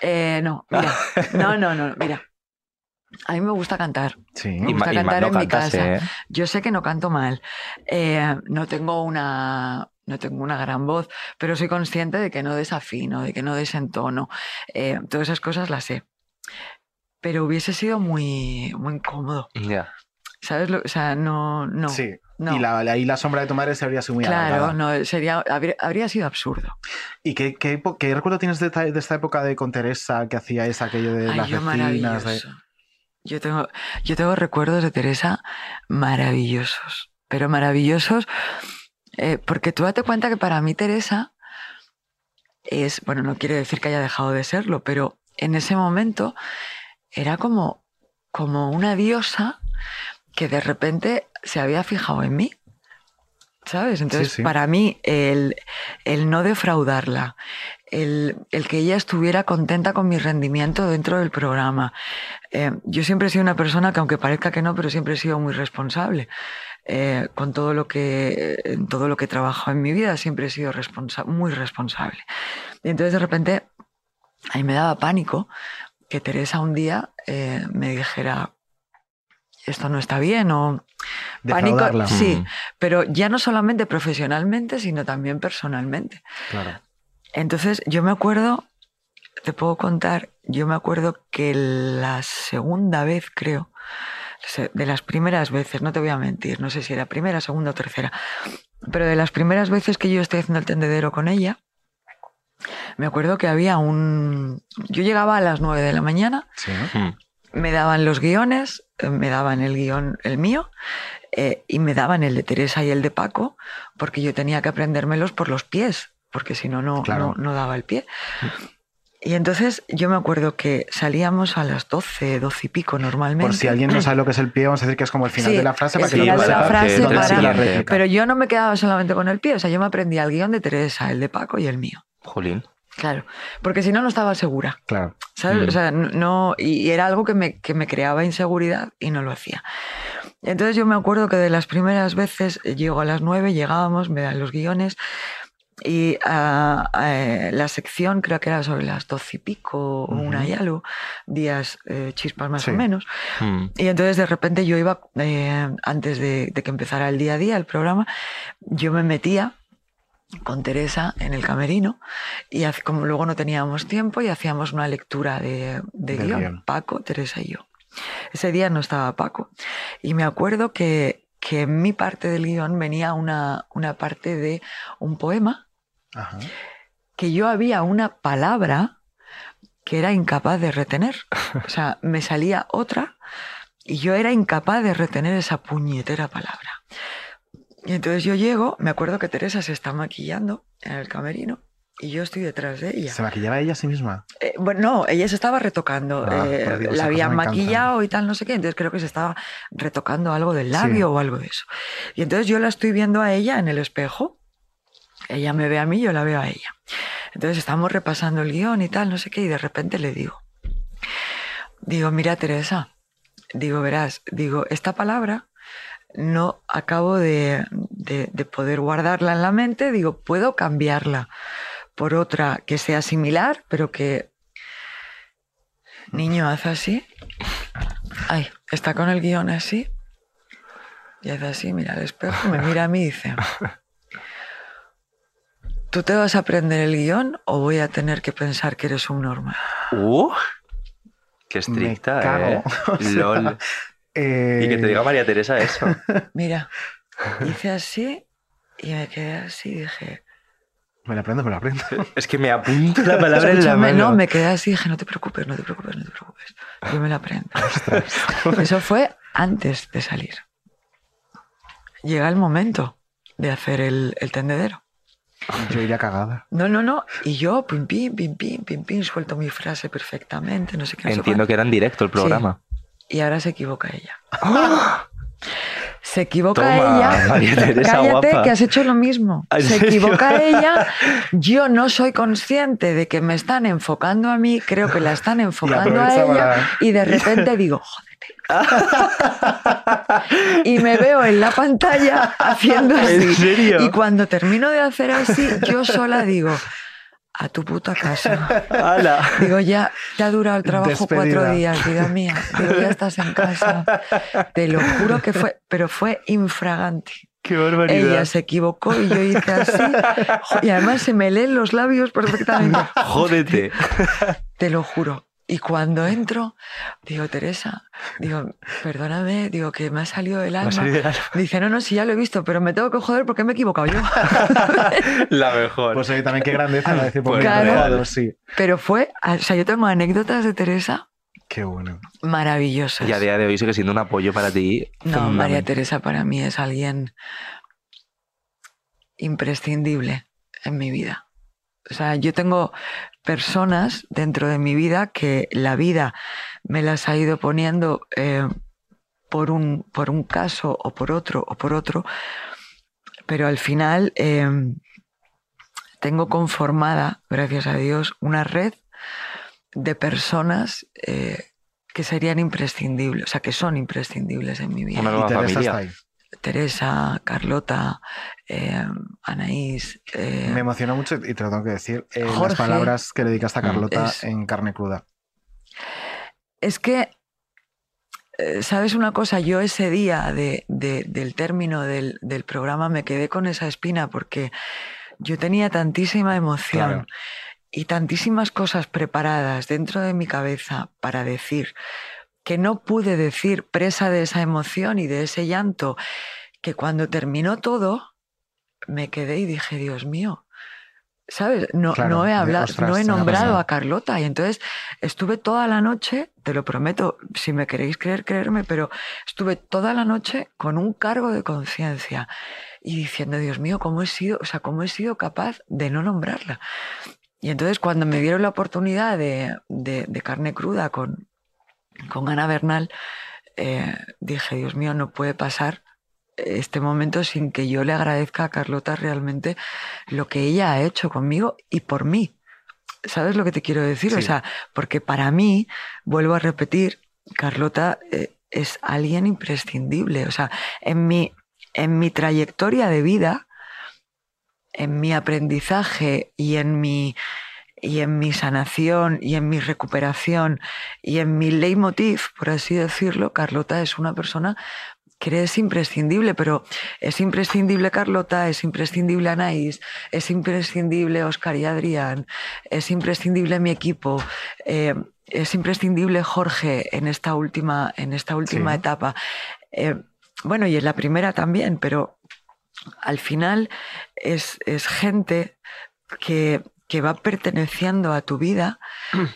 Eh, no, mira, no, no, no, mira. A mí me gusta cantar. Sí. Me gusta y cantar en mi cantas, casa. ¿eh? Yo sé que no canto mal. Eh, no tengo una. No tengo una gran voz, pero soy consciente de que no desafino, de que no desentono. Eh, todas esas cosas las sé. Pero hubiese sido muy, muy incómodo. Ya. ¿Sabes? Lo- o sea, no. no Sí. no. Y la, ahí la sombra de tu madre se habría sido muy claro, alargada. no, sería, habría, habría sido absurdo. ¿Y qué, qué, qué recuerdo tienes de esta, de esta época de con Teresa que hacíais aquello de Ay, las yo vecinas? De... Yo tengo, yo tengo recuerdos de Teresa maravillosos, pero maravillosos, eh, porque tú date cuenta que para mí Teresa es, bueno, no quiere decir que haya dejado de serlo, pero en ese momento era como, como una diosa que de repente se había fijado en mí. ¿Sabes? Entonces, sí. para mí, el, el no defraudarla, el, el que ella estuviera contenta con mi rendimiento dentro del programa. Eh, yo siempre he sido una persona que, aunque parezca que no, pero siempre he sido muy responsable. Eh, con todo lo que en todo lo que he trabajado en mi vida siempre he sido responsa muy responsable. Y entonces de repente ahí me daba pánico que Teresa un día eh, me dijera esto no está bien o pánico sí Mm. pero ya no solamente profesionalmente sino también personalmente Claro. Entonces yo me acuerdo te puedo contar yo me acuerdo que la segunda vez creo de las primeras veces no te voy a mentir no sé si era primera segunda o tercera pero de las primeras veces que yo estoy haciendo el tendedero con ella me acuerdo que había un yo llegaba a las 9 de la mañana Sí. me daban los guiones, eh, me daban el guion, el mío, eh, y me daban el de Teresa y el de Paco, porque yo tenía que aprendérmelos por los pies, porque si no, no, Claro. no, no daba el pie. Y entonces yo me acuerdo que salíamos a las 12, 12 y pico normalmente. Por si alguien no sabe lo que es el pie, vamos a decir que es como el final Sí, de la frase para que lo final de la frase Que para-. Pero yo no me quedaba solamente con el pie, o sea, yo me aprendía el guion de Teresa, el de Paco y el mío. Jolín. Claro, porque si no, no estaba segura. Claro. ¿Sabes? Mm. O sea, no, y era algo que me, que me creaba inseguridad y no lo hacía. Entonces yo me acuerdo que de las primeras veces eh, llego a las nueve, llegábamos, me dan los guiones y eh, la sección creo que era sobre las doce y pico una y algo, días eh, chispas más Sí. o menos. Mm. Y entonces de repente yo iba, eh, antes de, de que empezara el día a día, el programa, yo me metía con Teresa en el camerino y como luego no teníamos tiempo y hacíamos una lectura de, guion, guion. Paco, Teresa y yo. Ese día no estaba Paco y me acuerdo que, que en mi parte del guion venía una, una parte de un poema Ajá. que yo había una palabra que era incapaz de retener. [LAUGHS] O sea, me salía otra y yo era incapaz de retener esa puñetera palabra. Y entonces yo llego, me acuerdo que Teresa se está maquillando en el camerino y yo estoy detrás de ella. ¿Se maquillaba ella a sí misma? Eh, bueno, no, ella se estaba retocando. Ah, eh, Dios, la habían maquillado y tal, no sé qué. Entonces creo que se estaba retocando algo del labio Sí. o algo de eso. Y entonces yo la estoy viendo a ella en el espejo. Ella me ve a mí, yo la veo a ella. Entonces estamos repasando el guion y tal, no sé qué, y de repente le digo, digo, mira Teresa, digo, verás, digo, esta palabra no acabo de, de- de poder guardarla en la mente, digo, puedo cambiarla por otra que sea similar, pero que... Niño, haz así. Ay, está con el guion así. Y hace así, mira al espejo, me mira a mí y dice, ¿tú te vas a aprender el guion o voy a tener que pensar que eres un normal? Uh, qué estricta, cago. ¿eh? [LAUGHS] O sea, LOL. Eh, Y que te diga María Teresa eso. [LAUGHS] Mira, [LAUGHS] hice así y me quedé así y dije, Me la aprendo, me la aprendo. Es que me apunto la palabra en la mano. no, me quedé así y dije, no te preocupes, no te preocupes, no te preocupes. Yo me la aprendo. Eso fue antes de salir. Llega el momento de hacer el, el tendedero. Yo iría cagada. No, no, no. Y yo, pim, pim, pim, pim, pim, pim, suelto mi frase perfectamente, no sé qué. no sé Entiendo que era en directo el programa. y ahora se equivoca ella. Se equivoca Toma, ella. María [LAUGHS] Teresa, Cállate, guapa. que has hecho lo mismo. ¿En Se serio? equivoca ella. [LAUGHS] Yo no soy consciente de que me están enfocando a mí, creo que la están [LAUGHS] enfocando a ella. para- Y de repente digo, jódete. [LAUGHS] y me veo en la pantalla haciendo así. ¿En serio? Y cuando termino de hacer así, yo sola digo, a tu puta casa. ¡Hala! Digo, ya te ha durado el trabajo Despedida. cuatro días, vida mía. Digo, ya estás en casa. Te lo juro que fue, pero fue infragante. ¡Qué barbaridad! Ella se equivocó y yo hice así. Y además se me leen los labios perfectamente. [LAUGHS] Jódete. Te lo juro. Y cuando entro, digo, Teresa, digo, perdóname, digo que me ha salido del alma. salido del alma. Dice, no, no, sí, ya lo he visto, pero me tengo que joder porque me he equivocado yo. [LAUGHS] La mejor. Pues oye, también qué grandeza ¿no? decir, pues, Claro. me he equivocado, sí. Pero fue, o sea, yo tengo anécdotas de Teresa Qué bueno. maravillosas. Y a día de hoy sigue siendo un apoyo para ti. No, María. Teresa para mí es alguien imprescindible en mi vida. O sea, yo tengo personas dentro de mi vida que la vida me las ha ido poniendo eh, por, un, por un caso o por otro o por otro, pero al final eh, tengo conformada, gracias a Dios, una red de personas eh, que serían imprescindibles, o sea, que son imprescindibles en mi vida. Una nueva Y Teresa familia. Teresa, Carlota, eh, Anaís. eh, Me emociona mucho y te lo tengo que decir. eh, las palabras que le dedicaste a Carlota Es- en carne cruda. Es que, ¿sabes una cosa? Yo ese día de- de- del término del, del programa me quedé con esa espina porque yo tenía tantísima emoción Claro. y tantísimas cosas preparadas dentro de mi cabeza para decir que no pude decir presa de esa emoción y de ese llanto, que cuando terminó todo me quedé y dije, Dios mío, ¿sabes? No, Claro, no he de- hablado, ostras, no he nombrado a Carlota y entonces estuve toda la noche, te lo prometo, si me queréis creer, creerme, pero estuve toda la noche con un cargo de conciencia y diciendo, Dios mío, ¿cómo he sido, o sea, cómo he sido capaz de no nombrarla? Y entonces cuando me dieron la oportunidad de, de- de carne cruda con, con Ana Bernal, eh, dije, Dios mío, no puede pasar este momento sin que yo le agradezca a Carlota realmente lo que ella ha hecho conmigo y por mí. ¿Sabes lo que te quiero decir? O sea, porque para mí, vuelvo a repetir, Carlota eh, es alguien imprescindible. O sea, en mi, en mi trayectoria de vida, en mi aprendizaje y en mi, y en mi sanación y en mi recuperación y en mi leitmotiv, por así decirlo, Carlota es una persona que es imprescindible, pero es imprescindible Carlota, es imprescindible Anaís, es imprescindible Oscar y Adrián, es imprescindible mi equipo, eh, es imprescindible Jorge en esta última, en esta última Sí. etapa. Eh, bueno, y en la primera también, pero al final es, es gente que, que va perteneciendo a tu vida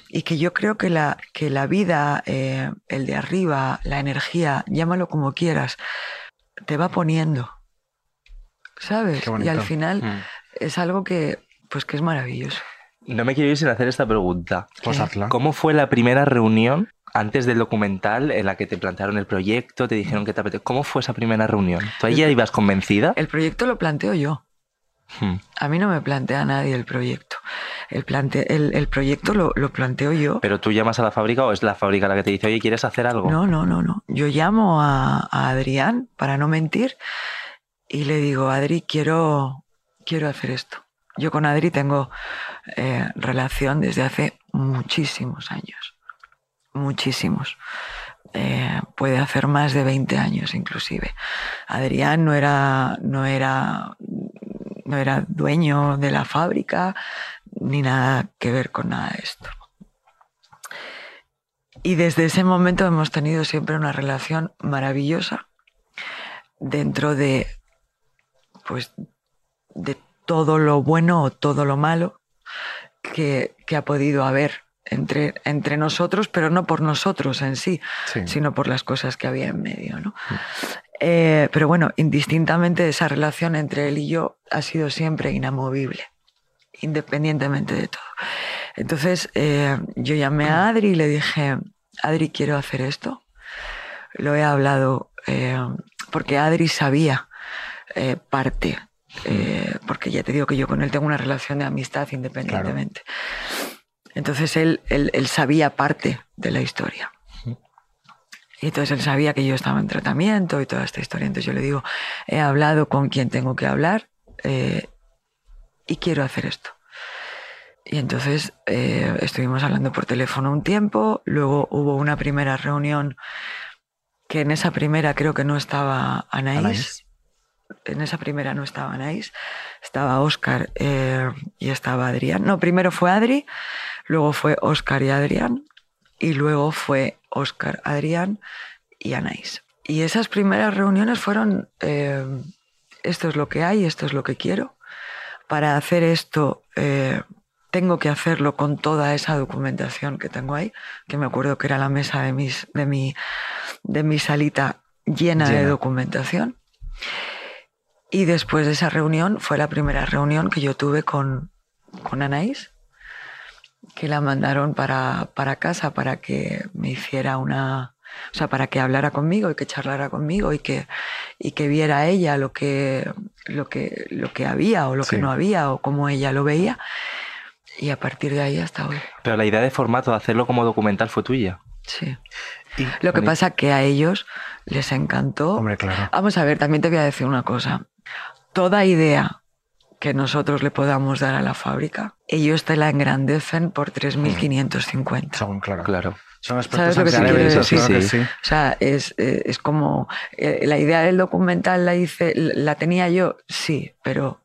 y que yo creo que la, que la vida, eh, el de arriba, la energía, llámalo como quieras, te va poniendo. ¿Sabes? Y al final Mm. es algo que, pues que es maravilloso. No me quiero ir sin hacer esta pregunta. Pues hazla. ¿Cómo fue la primera reunión antes del documental en la que te plantearon el proyecto, te dijeron que te apetece? ¿Cómo fue esa primera reunión? ¿Tú ahí ya ibas convencida? El proyecto lo planteo yo. Hmm. A mí no me plantea nadie el proyecto. El, plante- el, el proyecto lo, lo planteo yo. ¿Pero tú llamas a la fábrica o es la fábrica la que te dice, oye, ¿quieres hacer algo? No, no, no, no. Yo llamo a, a Adrián, para no mentir, y le digo, Adri, quiero, quiero hacer esto. Yo con Adri tengo eh, relación desde hace muchísimos años. Muchísimos. Eh, puede hacer más de 20 años inclusive. Adrián no era, no era, no era dueño de la fábrica ni nada que ver con nada de esto. Y desde ese momento hemos tenido siempre una relación maravillosa dentro de, pues, de todo lo bueno o todo lo malo que, que ha podido haber entre, entre nosotros, pero no por nosotros en sí, Sí. sino por las cosas que había en medio. ¿no? Eh, pero bueno, indistintamente esa relación entre él y yo ha sido siempre inamovible, independientemente de todo. Entonces eh, yo llamé a Adri y le dije, Adri, quiero hacer esto. Lo he hablado eh, porque Adri sabía parte, porque ya te digo que yo con él tengo una relación de amistad independientemente. Entonces él, él, él sabía parte de la historia. Y entonces él sabía que yo estaba en tratamiento y toda esta historia. Entonces yo le digo, he hablado con quien tengo que hablar eh, y quiero hacer esto. Y entonces eh, estuvimos hablando por teléfono un tiempo, luego hubo una primera reunión que en esa primera creo que no estaba Anaís. Anaís. En esa primera no estaba Anaís, estaba Oscar eh, y estaba Adrián. No, primero fue Adri, luego fue Oscar y Adrián, y luego fue Oscar, Adrián y Anaís. Y esas primeras reuniones fueron, eh, esto es lo que hay, esto es lo que quiero. Para hacer esto eh, tengo que hacerlo con toda esa documentación que tengo ahí, que me acuerdo que era la mesa de, mis, de, mi, de mi salita llena, de Llena. documentación. Y después de esa reunión fue la primera reunión que yo tuve con, con Anaís, que la mandaron para, para casa para que me hiciera una, o sea, para que hablara conmigo y que charlara conmigo y que, y que viera ella lo que, lo, que, lo que había o lo Sí. que no había o cómo ella lo veía. Y a partir de ahí hasta hoy. Pero la idea de formato, de hacerlo como documental, fue tuya. Sí. Lo que pasa que a ellos les encantó. Hombre, claro. Vamos a ver, también te voy a decir una cosa. Toda idea que nosotros le podamos dar a la fábrica, ellos te la engrandecen por 3.550. Son, claro. Claro. Son ¿Sabes expertos lo que te quiero decir? que sí. O sea, es, eh, es como. eh, la idea del documental la hice, la tenía yo, sí, pero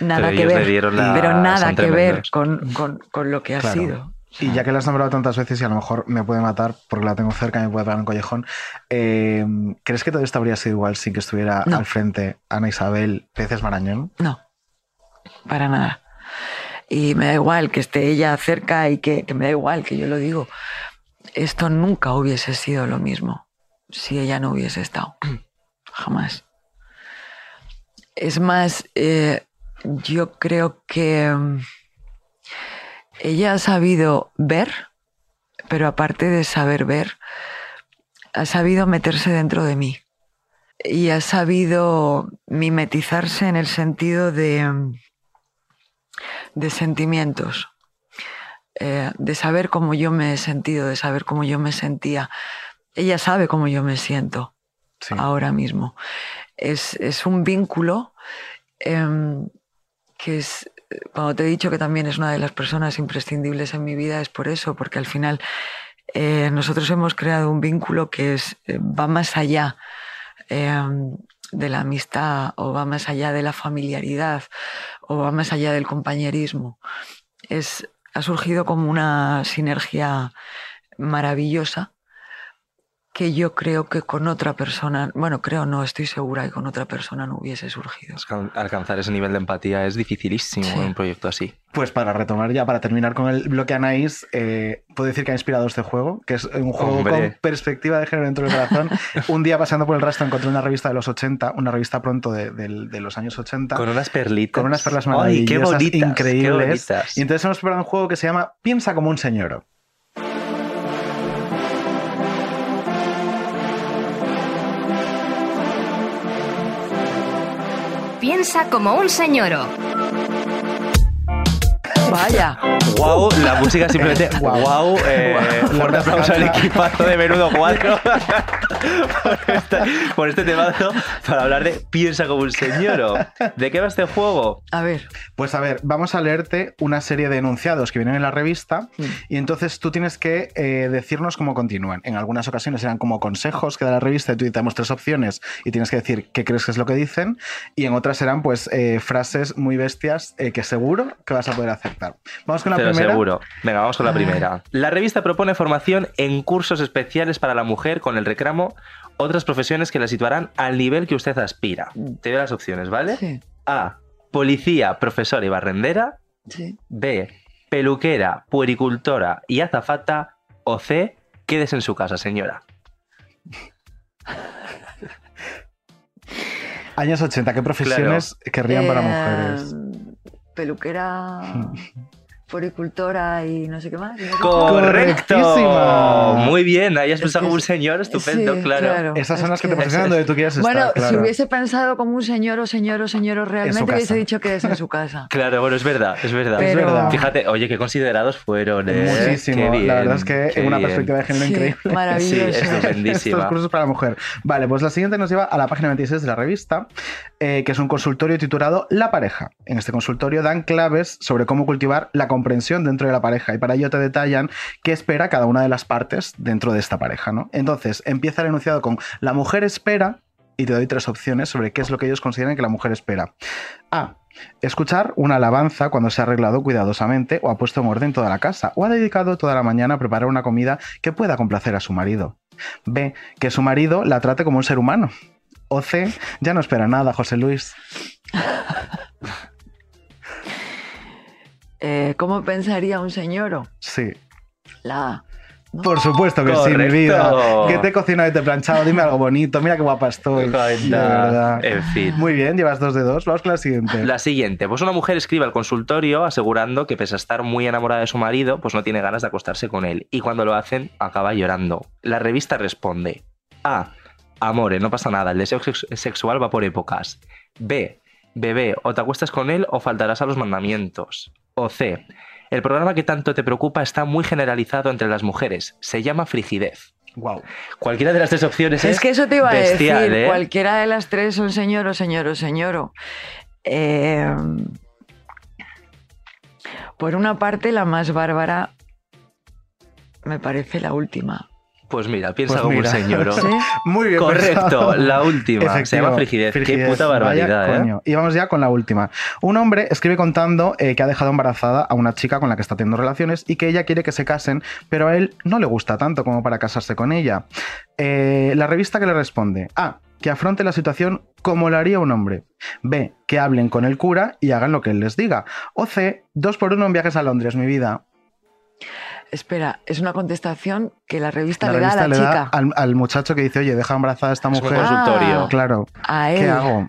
nada Pero que ellos le ver. dieron la- pero nada son que ver con, con- con lo que ha Claro. sido. Y ya que la has nombrado tantas veces y a lo mejor me puede matar porque la tengo cerca y me puede pegar un collejón, eh, ¿crees que todo esto habría sido igual sin que estuviera No. al frente Ana Isabel Peces Marañón? No, para nada. Y me da igual que esté ella cerca y que, me da igual, que yo lo digo. Esto nunca hubiese sido lo mismo si ella no hubiese estado. [CLEARS THROAT] Jamás. Es más, eh, yo creo que mm, ella ha sabido ver, pero aparte de saber ver, ha sabido meterse dentro de mí y ha sabido mimetizarse en el sentido de, mm, de sentimientos, eh, de saber cómo yo me he sentido, de saber cómo yo me sentía. Ella sabe cómo yo me siento ahora mismo. Es, es un vínculo em, que es, cuando te he dicho que también es una de las personas imprescindibles en mi vida, es por eso, porque al final eh, nosotros hemos creado un vínculo que es, eh, va más allá em, de la amistad o va más allá de la familiaridad o va más allá del compañerismo. Es, ha surgido como una sinergia maravillosa que yo creo que con otra persona, bueno, creo no, estoy segura que con otra persona no hubiese surgido. Es que alcanzar ese nivel de empatía es dificilísimo en un proyecto así. Pues para retomar ya, para terminar con el bloque Anaís, eh, puedo decir que ha inspirado este juego, que es un juego con perspectiva de género dentro del corazón. [LAUGHS] un día pasando por el rastro encontré una revista de los 80, una revista pronto de, de los años 80. Con unas perlitas. Con unas perlas maravillosas, increíbles. Y entonces hemos preparado un juego que se llama Piensa como un señor. Piensa como un señoro. Vaya. Wow, la música simplemente. [LAUGHS] Wow. Eh, fuerte aplauso al equipazo de menudo 4 [LAUGHS] por, este, por este temazo para hablar de Piensa como un señor. ¿De qué va este juego? A ver. Pues a ver, vamos a leerte una serie de enunciados que vienen en la revista mm. y entonces tú tienes que eh, decirnos cómo continúan. En algunas ocasiones eran como consejos que da la revista y tú te damos tres opciones y tienes que decir qué crees que es lo que dicen y en otras eran pues eh, frases muy bestias que seguro que vas a poder aceptar. Vamos con la Te primera. seguro. Venga, vamos con la primera. La revista propone formación en cursos especiales para la mujer con el reclamo otras profesiones que la situarán al nivel que usted aspira. Te doy las opciones, ¿vale? Sí. A. Policía, profesora y barrendera. Sí. B. Peluquera, puericultora y azafata. O C. Quédese en su casa, señora. Años 80, ¿qué profesiones querrían para mujeres? Peluquera, [LAUGHS] poricultora y no sé qué más. ¡Correcto! Muy bien, ahí has pensado como un señor, estupendo, Sí, claro. claro. Esas son las que te posicionan donde tú quieres Bueno, estar. si claro. hubiese pensado como un señor o señor o señor realmente hubiese dicho que es en su casa. [LAUGHS] Claro, bueno, es verdad, es verdad. Pero- Es verdad. Fíjate, oye, qué considerados fueron, ¿eh? Muchísimo. Qué bien, la verdad es que en una bien. perspectiva de género Sí, increíble. [LAUGHS] maravilloso. Sí, estupendísima. [LAUGHS] Estos cursos para la mujer. Vale, pues la siguiente nos lleva a la página 26 de la revista, eh, que es un consultorio titulado La pareja. En este consultorio dan claves sobre cómo cultivar la comprensión dentro de la pareja y para ello te detallan qué espera cada una de las partes dentro de esta pareja. ¿no? Entonces, empieza el enunciado con la mujer espera y te doy tres opciones sobre qué es lo que ellos consideran que la mujer espera. A. Escuchar una alabanza cuando se ha arreglado cuidadosamente o ha puesto en orden toda la casa o ha dedicado toda la mañana a preparar una comida que pueda complacer a su marido. B. Que su marido la trate como un ser humano. O C. Ya no espera nada, José Luis. Eh, ¿Cómo pensaría un señor? Sí. La A. Por supuesto que sí, mi Correcto. vida. ¿Qué te he cocinado y te he planchado? Dime algo bonito. Mira qué guapa estoy. Verdad. En fin. Muy bien, llevas dos de dos. Vamos con la siguiente. La siguiente, pues una mujer escribe al consultorio asegurando que pese a estar muy enamorada de su marido, pues no tiene ganas de acostarse con él. Y cuando lo hacen, acaba llorando. La revista responde: A. Amore, no pasa nada, el deseo sex- sexual va por épocas. B. Bebé, o te acuestas con él o faltarás a los mandamientos. O C. El programa que tanto te preocupa está muy generalizado entre las mujeres. Se llama frigidez. Wow. Cualquiera de las tres opciones es. Es que eso te iba a bestial, decir. ¿eh? Cualquiera de las tres son señor o señor o señor. Eh, por una parte, la más bárbara me parece la última. Pues mira, piensa Pues como mira. un señor. [LAUGHS] ¿Sí? Muy bien Correcto, pensado. la última. Se llama frigidez. Qué puta barbaridad, ¿eh? Y vamos ya con la última. Un hombre escribe contando eh, que ha dejado embarazada a una chica con la que está teniendo relaciones y que ella quiere que se casen, pero a él no le gusta tanto como para casarse con ella. Eh, la revista que le responde: A. Que afronte la situación como lo haría un hombre. B. Que hablen con el cura y hagan lo que él les diga. O C. Dos por uno en viajes a Londres, mi vida. Espera, es una contestación que la revista La le da a la le da chica. al, al muchacho que dice, oye, deja embarazada a esta Es un mujer. consultorio. Ah. Claro. A ¿Qué hago?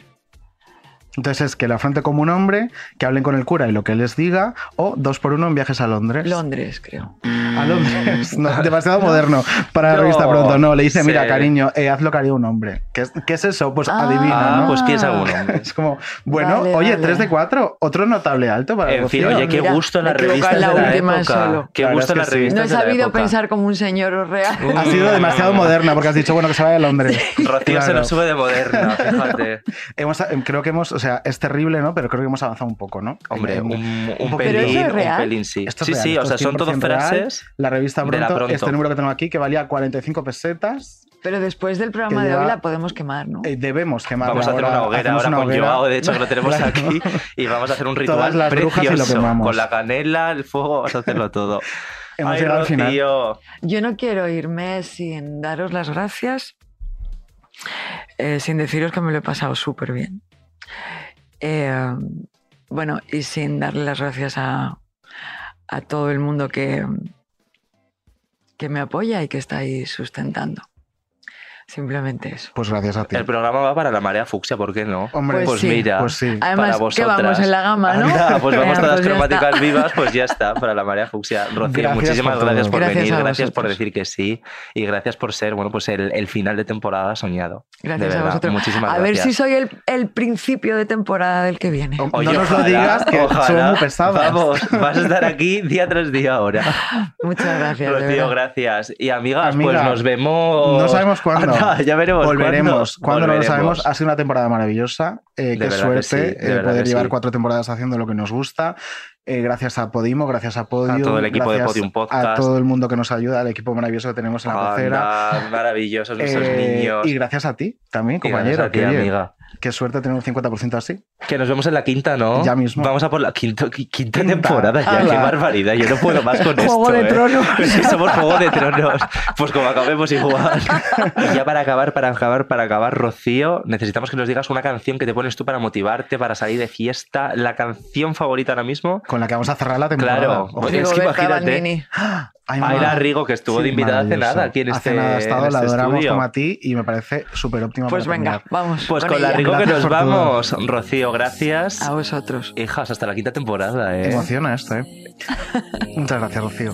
Entonces es que la afronte como un hombre, que hablen con el cura y lo que les diga, o dos por uno en viajes a Londres. Londres, creo. A Londres. No, demasiado moderno para la No. revista pronto. No, le dice, mira, Sí. cariño, eh, haz lo que haría un hombre. ¿Qué es, qué es eso? Pues Ah. adivina, Ah, ¿no? pues piensa un hombre. [LAUGHS] Es como, bueno, Vale, oye, vale. 3 de 4, otro notable alto para En fin, Rocío. oye, qué Mira, gusto las revistas en de la la última época. solo. Qué gusto verdad las revistas No he de la sabido época. pensar como un señor real. [LAUGHS] Ha sido demasiado moderna porque has dicho, bueno, que se vaya a Londres. [LAUGHS] Rocío se nos sube de moderna, fíjate. Hemos, creo que hemos, o sea, es terrible, ¿no? Pero creo que hemos avanzado un poco, ¿no? Hombre, En- un, un eso pelín, es un real. pelín sí. Esto es sí, real, sí, o sea, son todo 100% real. frases. La revista de la Pronto, Pronto. este número que tengo aquí, que valía 45 pesetas, Pero después del programa de hoy la podemos quemar, ¿no? eh, debemos quemarla. Vamos a hacer una hoguera ahora una con hoguera. Joao, de hecho, que lo tenemos Claro. [LAUGHS] aquí. Y vamos a hacer un ritual Todas las lo precioso. quemamos. Con la canela, el fuego, vamos a hacerlo todo. [LAUGHS] Hemos Ay, llegado al final. Yo no quiero irme sin daros las gracias, eh, sin deciros que me lo he pasado súper bien. Eh, bueno, y sin darle las gracias a, todo el mundo que, que me apoya y que está ahí sustentando. Simplemente eso. Pues gracias a ti. El programa va para la marea fucsia, ¿por qué no? Hombre, Pues pues sí. mira, Pues sí. Además, para que vamos en la gama, ¿no? Anda, pues vamos todas pues cromáticas está. vivas, pues ya está, para la marea fucsia. Rocío, Gracias muchísimas por gracias por Gracias venir, a gracias por decir que sí y gracias por ser, bueno, pues el, el final de temporada soñado. Gracias de a verdad, vosotros. Muchísimas a ver gracias. si soy el, el principio de temporada del que viene. no Oye, nos lo ojalá, digas, que ojalá. muy pesados. Vamos, [LAUGHS] vas a estar aquí día tras día ahora. Muchas gracias. Rocío, gracias. Y amigas, Amiga, pues nos vemos. No sabemos cuándo. [LAUGHS] Ya veremos. Volveremos. Cuando no lo sabemos. Ha sido una temporada maravillosa. Eh, qué que suerte sí, eh, poder llevar sí. cuatro temporadas haciendo lo que nos gusta. Eh, gracias a Podimo, gracias a Podium. A todo el equipo de Podium Podcast. A todo el mundo que nos ayuda, al equipo maravilloso que tenemos en la. Anda, maravillosos nuestros niños. y gracias a ti también, Y gracias compañero. a ti, que, amiga. Qué suerte tener un 50% así. Que nos vemos en la quinta, ¿no? Ya mismo. Vamos a por la quinta, qui- quinta, Quinta. temporada ya. Ala. Qué barbaridad. Yo no puedo más con [LAUGHS] esto. Juego de ¿eh? Tronos. Sí, somos Juego de Tronos. Pues como acabemos igual. Y ya para acabar, para acabar, para acabar, Rocío, necesitamos que nos digas una canción que te pones tú para motivarte, para salir de fiesta. La canción favorita ahora mismo. Con la que vamos a cerrar la temporada. Claro. Ojo. Pues es que imagínate. Aira Rigo, que estuvo de invitada hace nada aquí en Hace este, nada ha estado, en la este adoramos estudio. como a ti y me parece súper óptima Pues para venga, terminar. vamos. Pues con, la. Rigo que nos todo. vamos. Rocío, gracias. A vosotros. Hijas, hasta la quinta temporada, ¿eh? Emociona esto, ¿eh? [LAUGHS] Muchas gracias, Rocío.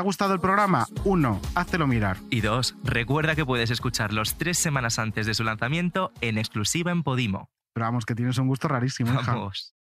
Ha gustado el programa, uno, háztelo mirar. Y dos, recuerda que puedes escucharlos tres semanas antes de su lanzamiento en exclusiva en Podimo. Pero vamos, que tienes un gusto rarísimo, hija. Vamos.